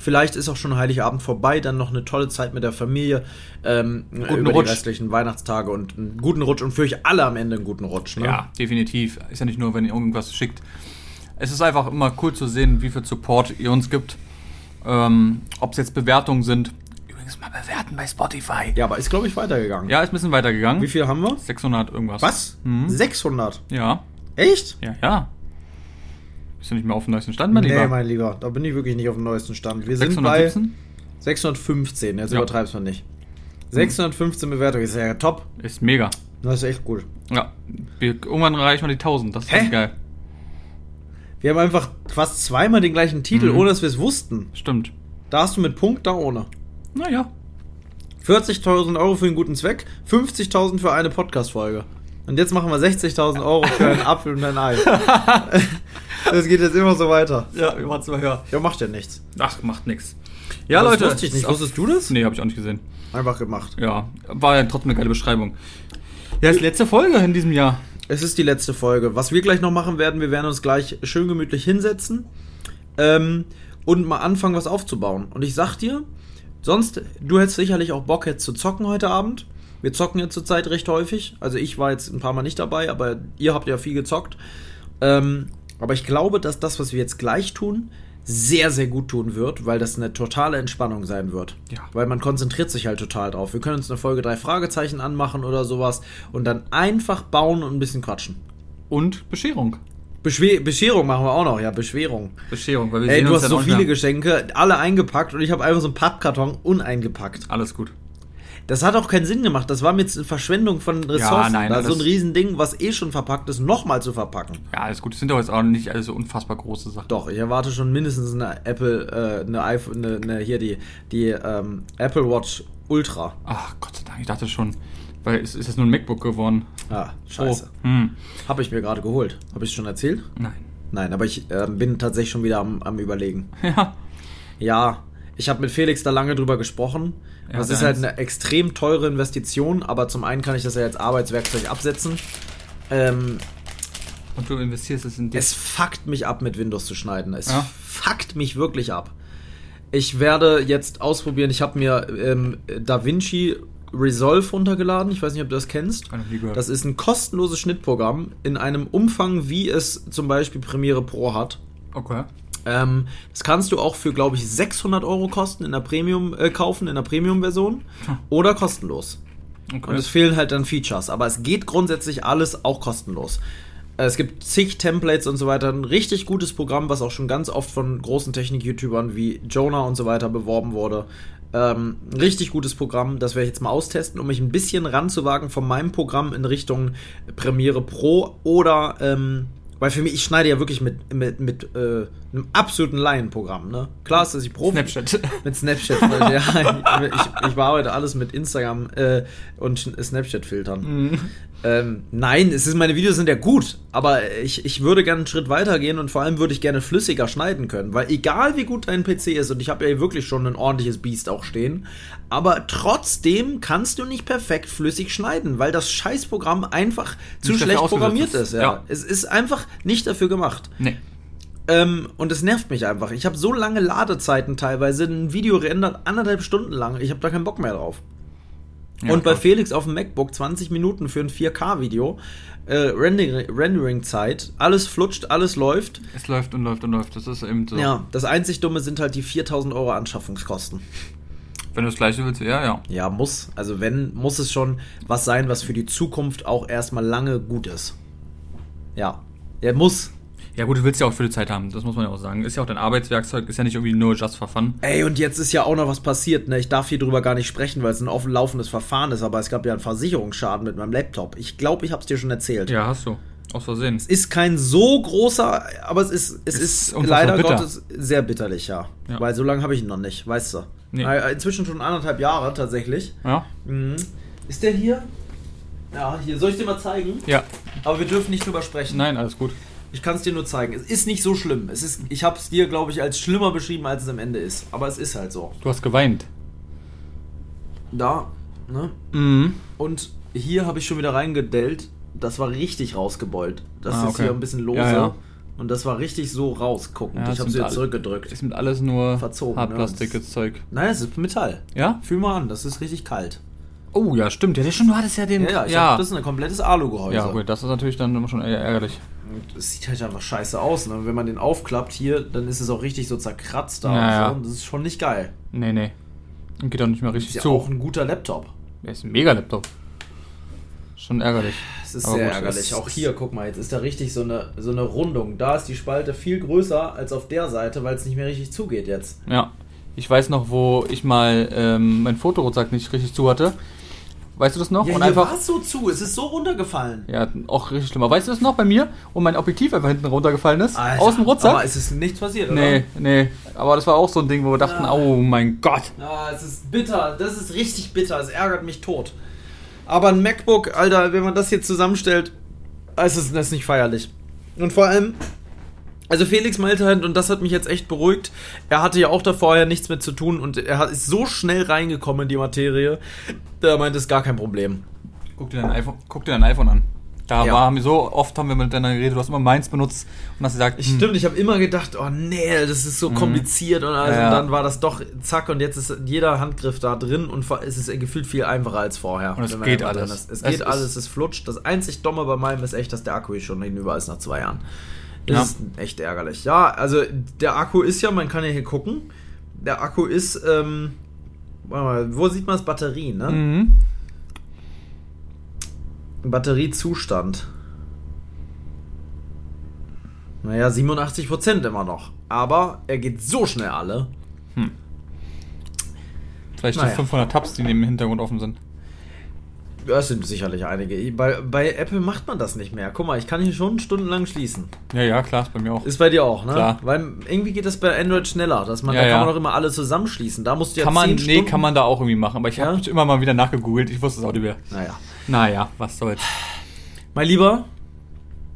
Vielleicht ist auch schon Heiligabend vorbei, dann noch eine tolle Zeit mit der Familie ähm, über Rutsch. die restlichen Weihnachtstage und einen guten Rutsch und für euch alle am Ende einen guten Rutsch. Ne? Ja, definitiv. Ist ja nicht nur, wenn ihr irgendwas schickt. Es ist einfach immer cool zu sehen, wie viel Support ihr uns gibt. Ähm, Ob es jetzt Bewertungen sind. Übrigens mal bewerten bei Spotify. Ja, aber ist, glaube ich, weitergegangen. Ja, ist ein bisschen weitergegangen. Wie viel haben wir? 600 irgendwas. Was? 600? Ja. Echt? Ja, ja. Bist du nicht mehr auf dem neuesten Stand, mein nee, Lieber? mein Lieber, da bin ich wirklich nicht auf dem neuesten Stand. Wir sind bei 617? 615, jetzt Ja. übertreibst du nicht. 615 Bewertungen, ist ja top. Ist mega. Das ist echt gut. Ja. Wir, irgendwann erreichen wir die 1000. Das ist Hä? echt geil. Wir haben einfach fast zweimal den gleichen Titel, Mhm. ohne dass wir es wussten. Stimmt. Da hast du mit Punkt, da ohne. Naja. 40.000 Euro für einen guten Zweck, 50.000 für eine Podcast-Folge. Und jetzt machen wir 60.000 Euro für einen Apfel und ein Ei. Das geht jetzt immer so weiter. Ja, wir machen es mal höher. Ja, macht ja nichts. Ach, macht nix. Ja, Das Leute. wusste ich nicht. Wusstest du das? Nee, habe ich auch nicht gesehen. Einfach gemacht. Ja, war ja trotzdem eine geile Beschreibung. Ja, ist letzte Folge in diesem Jahr. Es ist die letzte Folge. Was wir gleich noch machen werden, wir werden uns gleich schön gemütlich hinsetzen ähm, und mal anfangen, was aufzubauen. Und ich sag dir, sonst, du hättest sicherlich auch Bock jetzt zu zocken heute Abend. Wir zocken ja zurzeit recht häufig. Also ich war jetzt ein paar Mal nicht dabei, aber ihr habt ja viel gezockt. Ähm, aber ich glaube, dass das, was wir jetzt gleich tun, sehr, sehr gut tun wird, weil das eine totale Entspannung sein wird. Ja. Weil man konzentriert sich halt total drauf. Wir können uns eine Folge drei Fragezeichen anmachen oder sowas und dann einfach bauen und ein bisschen quatschen. Und Bescherung. Beschwer Bescherung machen wir auch noch, ja, Beschwerung. Bescherung, weil wir Ey, sehen du uns hast so viele wieder. Geschenke, alle eingepackt und ich habe einfach so einen Pappkarton uneingepackt. Alles gut. Das hat auch keinen Sinn gemacht. Das war mir jetzt eine Verschwendung von Ressourcen. nein, da so ein Riesending, was eh schon verpackt ist, nochmal zu verpacken. Ja, alles gut. Das sind doch jetzt auch nicht alles so unfassbar große Sachen. Doch, ich erwarte schon mindestens eine Apple, äh, eine iPhone, eine, eine hier die, die ähm, Apple Watch Ultra. Ach, Gott sei Dank. Ich dachte schon, weil es ist jetzt nur ein MacBook geworden. Ah, scheiße. Oh. Hm. Habe ich mir gerade geholt. Habe ich schon erzählt? Nein. Nein, aber ich ähm, bin tatsächlich schon wieder am, am überlegen. Ja. Ja, ich habe mit Felix da lange drüber gesprochen. Ja, das ist halt eine extrem teure Investition, aber zum einen kann ich das ja als Arbeitswerkzeug absetzen. Ähm, Und du investierst es in dich. es fuckt mich ab, mit Windows zu schneiden. Es Ja. fuckt mich wirklich ab. Ich werde jetzt ausprobieren, ich habe mir ähm, DaVinci Resolve runtergeladen. Ich weiß nicht, ob du das kennst. Das ist ein kostenloses Schnittprogramm in einem Umfang, wie es zum Beispiel Premiere Pro hat. Okay. Ähm, das kannst du auch für, glaube ich, 600 Euro kosten in der Premium äh, kaufen, in der Premium-Version oder kostenlos. okay. Und es fehlen halt dann Features, aber es geht grundsätzlich alles auch kostenlos. Äh, Es gibt zig Templates und so weiter. Ein richtig gutes Programm, was auch schon ganz oft von großen Technik-YouTubern wie Jonah und so weiter beworben wurde. Ähm, ein richtig gutes Programm, das werde ich jetzt mal austesten, um mich ein bisschen ranzuwagen von meinem Programm in Richtung Premiere Pro oder, ähm, weil für mich, ich schneide ja wirklich mit, mit, mit äh, einem absoluten Laienprogramm, ne? Klar ist, dass ich Profi Snapchat. mit Snapchat, weil, ja, ich, ich bearbeite alles mit Instagram äh, und Snapchat-Filtern. Ähm, nein, es ist, meine Videos sind ja gut, aber ich, ich würde gerne einen Schritt weiter gehen und vor allem würde ich gerne flüssiger schneiden können, weil egal wie gut dein PC ist, und ich habe ja wirklich schon ein ordentliches Biest auch stehen, aber trotzdem kannst du nicht perfekt flüssig schneiden, weil das Scheißprogramm einfach zu Nicht schlecht programmiert ist. ist. Ja. Ja. Es ist einfach nicht dafür gemacht. Nee. Ähm, und es nervt mich einfach. Ich habe so lange Ladezeiten teilweise. Ein Video rendert anderthalb Stunden lang. Ich habe da keinen Bock mehr drauf. Ja, und bei klar. Felix auf dem MacBook 20 Minuten für ein 4K-Video. Äh, Rendering- Rendering-Zeit. Alles flutscht, alles läuft. Es läuft und läuft und läuft. Das ist eben so. Ja, das einzig Dumme sind halt die 4000 Euro Anschaffungskosten. Wenn du das gleiche willst, ja, ja. Ja, muss. Also wenn, muss es schon was sein, was für die Zukunft auch erstmal lange gut ist. Ja. Er muss. Ja gut, du willst ja auch für die Zeit haben, das muss man ja auch sagen. Ist ja auch dein Arbeitswerkzeug, ist ja nicht irgendwie nur just for fun. Ey, und jetzt ist ja auch noch was passiert, ne? Ich darf hier drüber gar nicht sprechen, weil es ein offen laufendes Verfahren ist, aber es gab ja einen Versicherungsschaden mit meinem Laptop. Ich glaube, ich hab's dir schon erzählt. Ja, hast du. Aus Versehen. Ist kein so großer, aber es ist, es Ist ist, leider bitter. Gottes sehr bitterlich, ja. Ja. Weil so lange habe ich ihn noch nicht, weißt du. Nee. Äh, Inzwischen schon anderthalb Jahre tatsächlich. Ja. Mhm. Ist der hier? Ja, hier, soll ich dir mal zeigen? Ja. Aber wir dürfen nicht drüber sprechen. Nein, alles gut. Ich kann es dir nur zeigen. Es ist nicht so schlimm. Es ist, ich habe es dir, glaube ich, als schlimmer beschrieben, als es am Ende ist. Aber es ist halt so. Du hast geweint. Da, ne? Mhm. Und hier habe ich schon wieder reingedellt. Das war richtig rausgebeult. Das Ah, ist okay. hier ein bisschen lose. Ja, ja. Und das war richtig so rausguckend. Ja, ich das habe sie jetzt zurückgedrückt. Das sind alles nur Verzogen, ne? hartplastiges Zeug. Nein, es ist Metall. Ja? Fühl mal an, das ist richtig kalt. Oh, ja, stimmt. Ja, schon, du hattest ja den. Ja, ja, ich ja. Hab, das ist ein komplettes Alugehäuse. ja, gut, das ist natürlich dann immer schon ärgerlich. Es sieht halt einfach scheiße aus. Ne? Wenn man den aufklappt hier, dann ist es auch richtig so zerkratzt da Ja, und so. ja. Das ist schon nicht geil. Nee, nee. Und geht auch nicht mehr Ist richtig ja zu. auch ein guter Laptop. Der ist ein Mega-Laptop. Schon ärgerlich. Es ist Aber sehr gut, ärgerlich. Auch hier, guck mal, jetzt ist da richtig so eine, so eine Rundung. Da ist die Spalte viel größer als auf der Seite, weil es nicht mehr richtig zugeht jetzt. Ja. Ich weiß noch, wo ich mal ähm, mein Fotorucksack nicht richtig zu hatte. Weißt du das noch? Ja, und hier einfach. war es so zu. Es ist so runtergefallen. Ja, auch richtig schlimmer. Weißt du das noch bei mir? Wo mein Objektiv einfach hinten runtergefallen ist? Alter, aus dem Rucksack? Aber es ist nichts passiert, oder? nee, nee. Aber das war auch so ein Ding, wo wir dachten, Ja. oh mein Gott. Ja, es ist bitter. Das ist richtig bitter. Es ärgert mich tot. Aber ein MacBook, Alter, wenn man das hier zusammenstellt, ist es das ist nicht feierlich. Und vor allem, also Felix halt, und das hat mich jetzt echt beruhigt, er hatte ja auch da vorher nichts mit zu tun und er ist so schnell reingekommen in die Materie, der meinte, es gar kein Problem. Guck dir dein iPhone, guck dir dein iPhone an. Da Ja. waren wir so oft haben wir miteinander geredet, du hast immer meins benutzt und hast gesagt, hm, Stimmt, ich habe immer gedacht, oh nee, das ist so kompliziert und Mhm. Ja, ja. dann war das doch zack und jetzt ist jeder Handgriff da drin und es ist gefühlt viel einfacher als vorher. Und es geht alles. Es Es geht ist- alles, es flutscht. Das einzig Dumme bei meinem ist echt, dass der Akku schon hinüber ist nach zwei Jahren. Das Ja. ist echt ärgerlich. Ja, also der Akku ist ja, man kann ja hier gucken, der Akku ist, ähm, warte mal, wo sieht man das Batterien, ne? mhm. Batteriezustand. Naja, 87% immer noch. Aber er geht so schnell alle. vielleicht Naja. die 500 Tabs, die neben dem Hintergrund offen sind. Es sind sicherlich einige. Bei, bei Apple macht man das nicht mehr. Guck mal, ich kann hier schon stundenlang schließen. Ja, ja, klar, ist bei mir auch. Ist bei dir auch, ne? Klar. Weil irgendwie geht das bei Android schneller. Dass man, Ja, da kann ja. man doch immer alle zusammenschließen. Da musst du ja kann man, 10 nee, Stunden... kann man da auch irgendwie machen, aber ich Ja? habe immer mal wieder nachgegoogelt, ich wusste es auch nicht mehr. Naja. Naja, was soll's. Mein Lieber,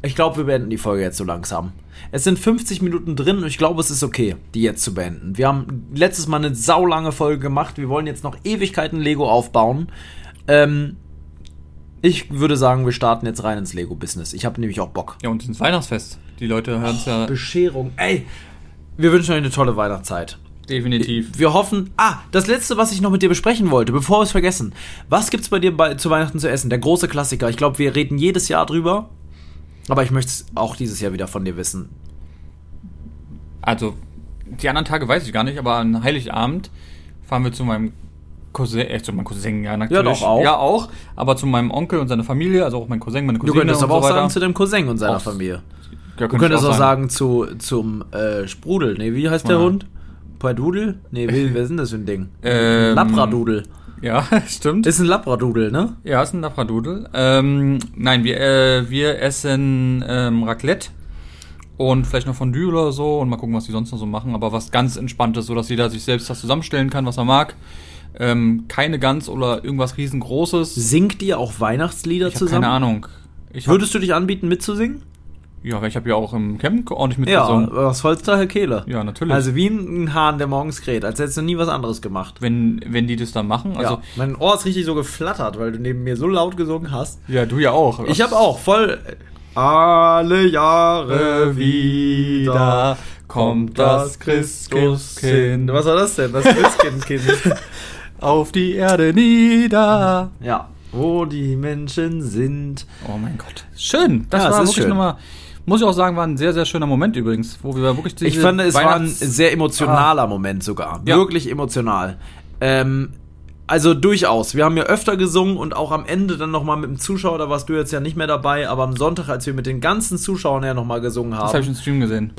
ich glaube, wir beenden die Folge jetzt so langsam. Es sind 50 Minuten drin und ich glaube, es ist okay, die jetzt zu beenden. Wir haben letztes Mal eine saulange Folge gemacht. Wir wollen jetzt noch Ewigkeiten Lego aufbauen. Ähm, ich würde sagen, wir starten jetzt rein ins Lego-Business. Ich habe nämlich auch Bock. Ja, und ins Weihnachtsfest. Die Leute hören es ja Bescherung. Ey, wir wünschen euch eine tolle Weihnachtszeit. definitiv. Wir hoffen. Ah, das letzte, was ich noch mit dir besprechen wollte, bevor wir es vergessen. Was gibt's bei dir bei, zu Weihnachten zu essen? Der große Klassiker. Ich glaube, wir reden jedes Jahr drüber. Aber ich möchte es auch dieses Jahr wieder von dir wissen. Also, die anderen Tage weiß ich gar nicht, aber an Heiligabend fahren wir zu meinem Cousin, äh, zu meinem Cousin, ja, natürlich. doch, auch. Ja, auch, aber zu meinem Onkel und seiner Familie, also auch mein Cousin, meine Du Cousine könntest und aber so auch weiter. sagen zu dem Cousin und seiner Auch- Familie. Ja, Du könntest auch sagen zu, zum äh, Sprudel. Nee, wie heißt der Ja. Hund? Padudel? Nee, wie, wer ist denn das für ein Ding? Ähm, Labradudel. Ja, stimmt. Ist ein Labradudel, ne? Ja, ist ein Labradudel. Ähm, nein, wir, äh, wir essen ähm, Raclette und vielleicht noch Fondue oder so und mal gucken, was die sonst noch so machen. Aber was ganz entspanntes, so dass jeder sich selbst das zusammenstellen kann, was er mag. Ähm, keine Gans oder irgendwas riesengroßes. Singt ihr auch Weihnachtslieder Ich zusammen? keine Ahnung. Ich Würdest du dich anbieten, mitzusingen? ja, weil ich habe ja auch im Camp ordentlich Ja, mitgesungen. aus vollster Kehle. Ja, natürlich. Also wie ein Hahn, der morgens kräht, als hättest du nie was anderes gemacht. wenn, wenn die das dann machen. Also, ja. Mein Ohr ist richtig so geflattert, weil du neben mir so laut gesungen hast. ja, du ja auch. Ich habe auch voll. Alle Jahre wieder kommt das Christuskind. Was war das denn? Das Christkindkind. auf die Erde nieder. ja. Wo die Menschen sind. Oh mein Gott. Schön. Das Ja, war ist wirklich nochmal, muss ich auch sagen, war ein sehr, sehr schöner Moment übrigens, wo wir wirklich Ich diese fand, es war ein sehr emotionaler Moment sogar. Ja. Wirklich emotional. Ähm, also durchaus. Wir haben ja öfter gesungen und auch am Ende dann nochmal mit dem Zuschauer, da warst du jetzt ja nicht mehr dabei, aber am Sonntag, als wir mit den ganzen Zuschauern ja nochmal gesungen haben. Das habe ich im Stream gesehen.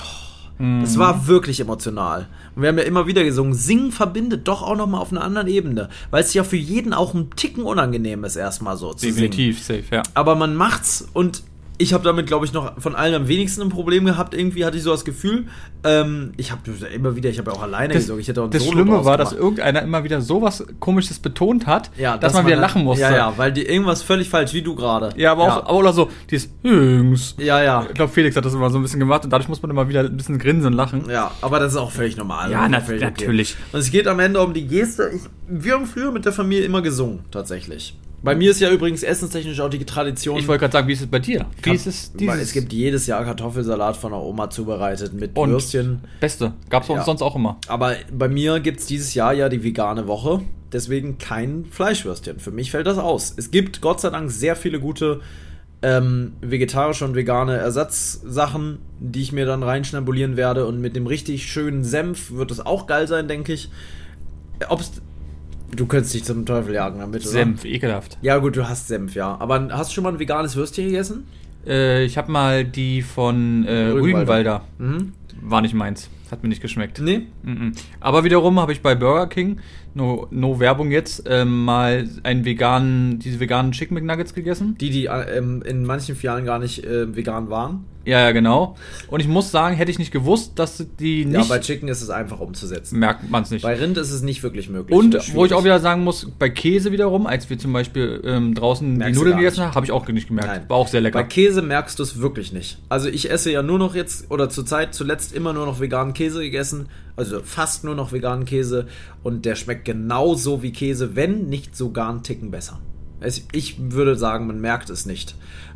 Das war wirklich emotional. Und wir haben ja immer wieder gesungen, Singen verbindet doch auch nochmal auf einer anderen Ebene. Weil es ja für jeden auch ein Ticken unangenehm ist, erstmal so zu singen. Definitiv safe, ja. Aber man macht's und Ich habe damit, glaube ich, noch von allen am wenigsten ein Problem gehabt. Irgendwie hatte ich so das Gefühl. Ähm, ich habe immer wieder, ich habe ja auch alleine Das, gesungen. Ich hätte auch das Solo Schlimme war, dass irgendeiner immer wieder sowas Komisches betont hat, ja, dass, man wieder lachen musste. Ja, ja, weil die irgendwas völlig falsch, wie du gerade. Ja, aber auch aber oder so, dieses Jungs. Ja, ja. Ich glaube, Felix hat das immer so ein bisschen gemacht und dadurch muss man immer wieder ein bisschen grinsen und lachen. Ja, aber das ist auch völlig normal. Ja, na- Völlig natürlich. Und es geht am Ende um die Geste. Ich, wir haben früher mit der Familie immer gesungen, tatsächlich. Bei mir ist ja übrigens essenstechnisch auch die Tradition. Ich wollte gerade sagen, wie ist es bei dir? Wie ist es weil es gibt jedes Jahr Kartoffelsalat von der Oma zubereitet mit und Würstchen. Beste. Gab's bei uns Ja. sonst auch immer. Aber bei mir gibt es dieses Jahr ja die vegane Woche. Deswegen kein Fleischwürstchen. Für mich fällt das aus. Es gibt Gott sei Dank sehr viele gute ähm, vegetarische und vegane Ersatzsachen, die ich mir dann reinschnabulieren werde. Und mit dem richtig schönen Senf wird es auch geil sein, denke ich. Ob's, du könntest dich zum Teufel jagen damit, oder? Senf, ekelhaft. Ja, gut, du hast Senf, ja. Aber hast du schon mal ein veganes Würstchen gegessen? Äh, ich habe mal die von äh, Rügenwalder. Rügenwalder. Mhm. War nicht meins. Hat mir nicht geschmeckt. Nee? Mhm. Aber wiederum habe ich bei Burger King, no, no Werbung jetzt, ähm, mal einen veganen, diese veganen Chicken McNuggets gegessen. Die, die äh, ähm, in manchen Filialen gar nicht äh, vegan waren. Ja, ja, genau. Und ich muss sagen, hätte ich nicht gewusst, dass die Ja, nicht, bei Chicken ist es einfach umzusetzen. merkt man es nicht. Bei Rind ist es nicht wirklich möglich. Und wo ich auch wieder sagen muss, bei Käse wiederum, als wir zum Beispiel ähm, draußen Merkst die Nudeln gegessen haben, habe ich auch nicht gemerkt. Nein. War auch sehr lecker. Bei Käse merkst du es wirklich nicht. Also ich esse ja nur noch jetzt, oder zurzeit zuletzt immer nur noch veganen Käse gegessen. Also fast nur noch veganen Käse. Und der schmeckt genauso wie Käse, wenn nicht sogar einen Ticken besser. Es, ich würde sagen, man merkt es nicht.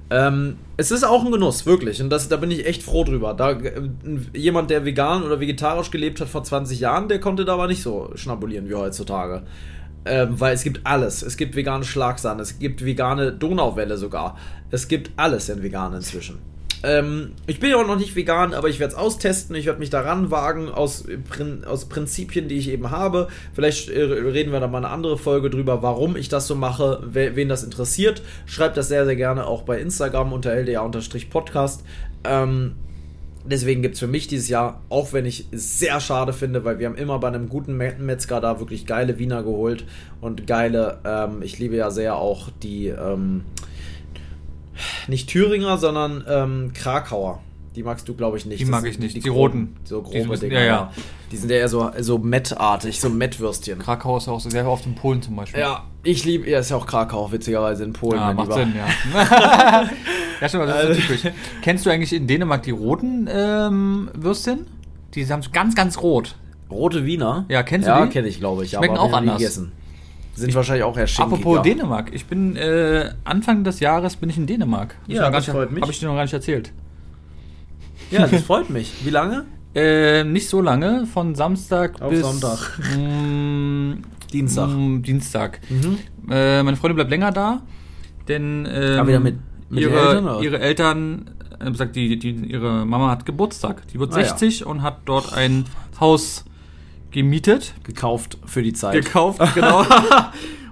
Ähm, es ist auch ein Genuss, wirklich. Und das, da bin ich echt froh drüber. Da, äh, jemand, der vegan oder vegetarisch gelebt hat vor 20 Jahren, der konnte da aber nicht so schnabulieren wie heutzutage. Ähm, weil es gibt alles. Es gibt vegane Schlagsahne, es gibt vegane Donauwelle sogar. Es gibt alles in vegan inzwischen. Ähm, ich bin ja auch noch nicht vegan, aber ich werde es austesten. Ich werde mich daran wagen aus, Prin aus Prinzipien, die ich eben habe. Vielleicht äh, reden wir da mal eine andere Folge drüber, warum ich das so mache, we wen das interessiert. Schreibt das sehr, sehr gerne auch bei Instagram unter LDA-Podcast. Ähm, Deswegen gibt es für mich dieses Jahr, auch wenn ich es sehr schade finde, weil wir haben immer bei einem guten Me- Metzger da wirklich geile Wiener geholt und geile, ähm, ich liebe ja sehr auch die, ähm, nicht Thüringer, sondern ähm, Krakauer. Die magst du, glaube ich, nicht. Die Das mag ich nicht. Die groben, roten. So Die grobe müssen- Dinger. ja, ja. Ja. Die sind ja eher so, so mettartig, so Mettwürstchen. Krakau ist ja auch so sehr oft in Polen zum Beispiel. Ja, ich liebe, ja, ist ja auch Krakau, witzigerweise in Polen. Ja, mein macht Lieber. Sinn, ja. ja, stimmt, das ist so typisch. Kennst du eigentlich in Dänemark die roten ähm, Würstchen? Die haben so ganz, ganz rot. Rote Wiener? Ja, kennst du Ja, die? kenne ich, glaube ich. Schmecken aber auch anders. Gegessen. Sind wahrscheinlich auch eher schinkiger. Apropos Dänemark, ich bin äh, Anfang des Jahres bin ich in Dänemark. Hab ich Ja, das freut mich. Hab ich dir noch gar nicht erzählt. Ja, das freut mich. Wie lange? Äh, nicht so lange, von Samstag Auf bis Sonntag. Mm, Dienstag. mm, Dienstag. Mhm. Äh, meine Freundin bleibt länger da, denn ähm, wieder mit- mit ihre, Eltern, oder? ihre Eltern, äh, sagt die, die, ihre Mama hat Geburtstag. Die wird Ah, ja. 60 und hat dort ein Haus gemietet, Gekauft für die Zeit. gekauft, genau,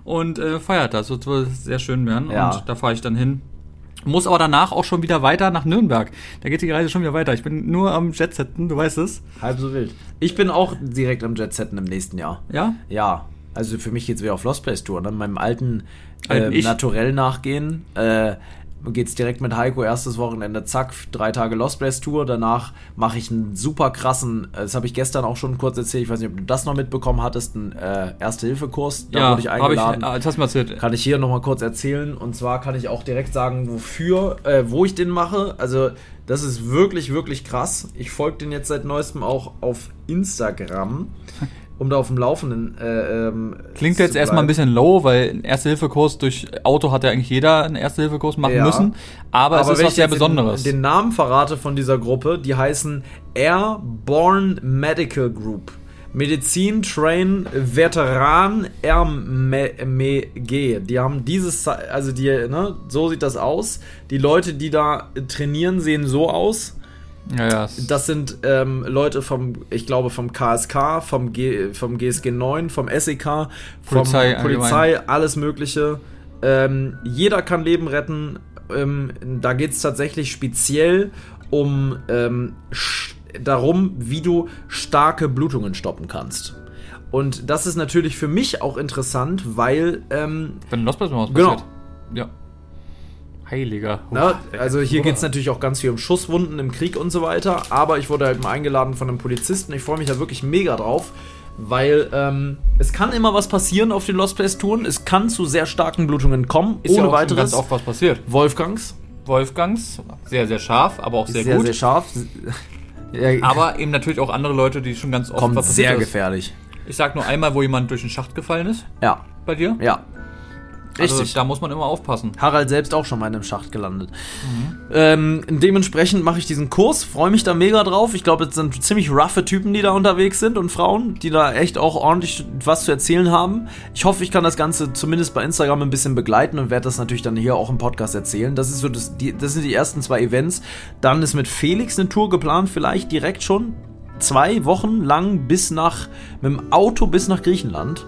und äh, feiert das. Das soll sehr schön werden Ja. und da fahre ich dann hin. Muss aber danach auch schon wieder weiter nach Nürnberg. Da geht die Reise schon wieder weiter. Ich bin nur am Jetsetten, du weißt es. Halb so wild. Ich bin auch direkt am Jetsetten im nächsten Jahr. Ja? Ja, also für mich geht's wieder auf Lost Place Tour. Ne? Meinem alten Alten äh. Naturell nachgehen. Äh, geht's direkt mit Heiko erstes Wochenende, zack, drei Tage Lost Place Tour. Danach mache ich einen super krassen, äh, das habe ich gestern auch schon kurz erzählt, ich weiß nicht, ob du das noch mitbekommen hattest, einen äh, Erste-Hilfe-Kurs. Da wurde ich hab ich, eingeladen. äh, das hast du mir erzählt. Kann ich hier nochmal kurz erzählen. Und zwar kann ich auch direkt sagen, wofür, äh, wo ich den mache. Also, das ist wirklich, wirklich krass. Ich folge den jetzt seit neuestem auch auf Instagram, um da auf dem Laufenden. Äh, ähm, Klingt jetzt erstmal ein bisschen low, weil ein Erste-Hilfe-Kurs durch Auto hat ja eigentlich jeder einen Erste-Hilfe-Kurs machen Ja. müssen. Aber, es ist was sehr Besonderes. Den, den Namen verrate von dieser Gruppe, die heißen Airborne Medical Group. Medizin Train Veteran RMG. Die haben dieses, also die, ne, so sieht das aus. Die Leute, die da trainieren, sehen so aus. Ja, ja. es- Das sind ähm, Leute vom, ich glaube, vom KSK, vom, G, vom GSG 9, vom SEK, vom Polizei Polizei, alles Mögliche. Ähm, jeder kann Leben retten. Ähm, da geht es tatsächlich speziell um ähm, darum, wie du starke Blutungen stoppen kannst. Und das ist natürlich für mich auch interessant, weil ähm, Wenn Lost Place mal was Genau. passiert. Ja. Heiliger. Na, also hier geht es natürlich auch ganz viel um Schusswunden im Krieg und so weiter, aber ich wurde halt mal eingeladen von einem Polizisten. Ich freue mich da wirklich mega drauf, weil ähm, es kann immer was passieren auf den Lost Place Touren. Es kann zu sehr starken Blutungen kommen, Ist ja ohne auch schon weiteres. ganz oft was passiert. Wolfgangs, Wolfgangs, sehr, sehr scharf, aber auch sehr, sehr, gut. sehr scharf. Ja, aber eben natürlich auch andere Leute, die schon ganz oft kommt was sehr passiert ist. gefährlich. Ich sag nur einmal, wo jemand durch den Schacht gefallen ist, Ja, bei dir. ja. Also Richtig. da muss man immer aufpassen. Harald selbst auch schon mal in einem Schacht gelandet. Ähm, dementsprechend mache ich diesen Kurs, freue mich da mega drauf. Ich glaube, es sind ziemlich roughe Typen, die da unterwegs sind und Frauen, die da echt auch ordentlich was zu erzählen haben. Ich hoffe, ich kann das Ganze zumindest bei Instagram ein bisschen begleiten und werde das natürlich dann hier auch im Podcast erzählen. Das ist so das, die, das sind die ersten zwei Events. Dann ist mit Felix eine Tour geplant, vielleicht direkt schon zwei Wochen lang bis nach mit dem Auto bis nach Griechenland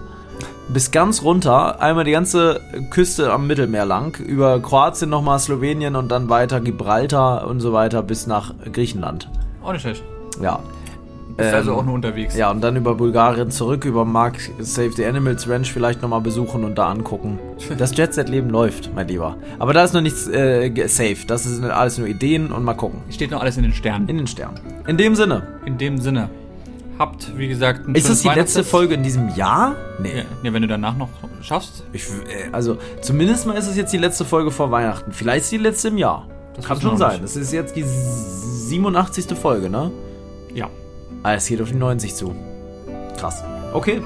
bis ganz runter, einmal die ganze Küste am Mittelmeer lang, über Kroatien nochmal Slowenien und dann weiter Gibraltar und so weiter bis nach Griechenland. Auch nicht schlecht. Ja. Ist also Ähm, auch nur unterwegs. Ja, und dann über Bulgarien zurück, über Mark Save the Animals Ranch vielleicht nochmal besuchen und da angucken. Das Jet-Set-Leben läuft, mein Lieber. Aber da ist noch nichts äh, safe. Das sind alles nur Ideen und mal gucken. Steht noch alles in den Sternen. In den Sternen. In dem Sinne. In dem Sinne. Habt, wie gesagt, ein Ist das die letzte. Folge in diesem Jahr? Nee. Ja, ja, wenn du danach noch schaffst. Ich, äh, also, zumindest mal ist es jetzt die letzte Folge vor Weihnachten. Vielleicht die letzte im Jahr. Das Kann schon sein. nicht. Das ist jetzt die 87. Folge, ne? Ja. Ah, es geht auf die 90 zu. Krass. Okay.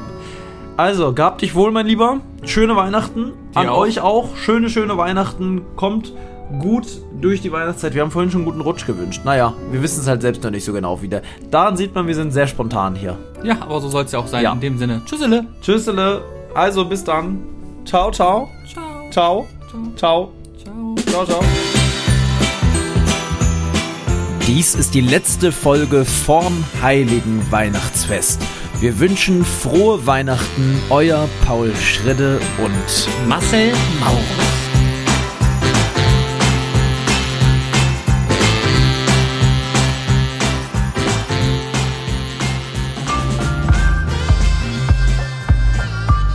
Also, gehabt dich wohl, mein Lieber. Schöne Weihnachten. An auch. euch auch. Schöne, schöne Weihnachten. Kommt gut durch die Weihnachtszeit. Wir haben vorhin schon einen guten Rutsch gewünscht. Naja, wir wissen es halt selbst noch nicht so genau wieder. Daran sieht man, wir sind sehr spontan hier. Ja, aber so soll es ja auch sein. Ja. In dem Sinne. Tschüssele. Tschüssele. Also, bis dann. Ciao, ciao. Ciao. Ciao. Ciao. Ciao. Ciao, ciao. Dies ist die letzte Folge vorm Heiligen Weihnachtsfest. Wir wünschen frohe Weihnachten, euer Paul Schridde und Marcel Maurus.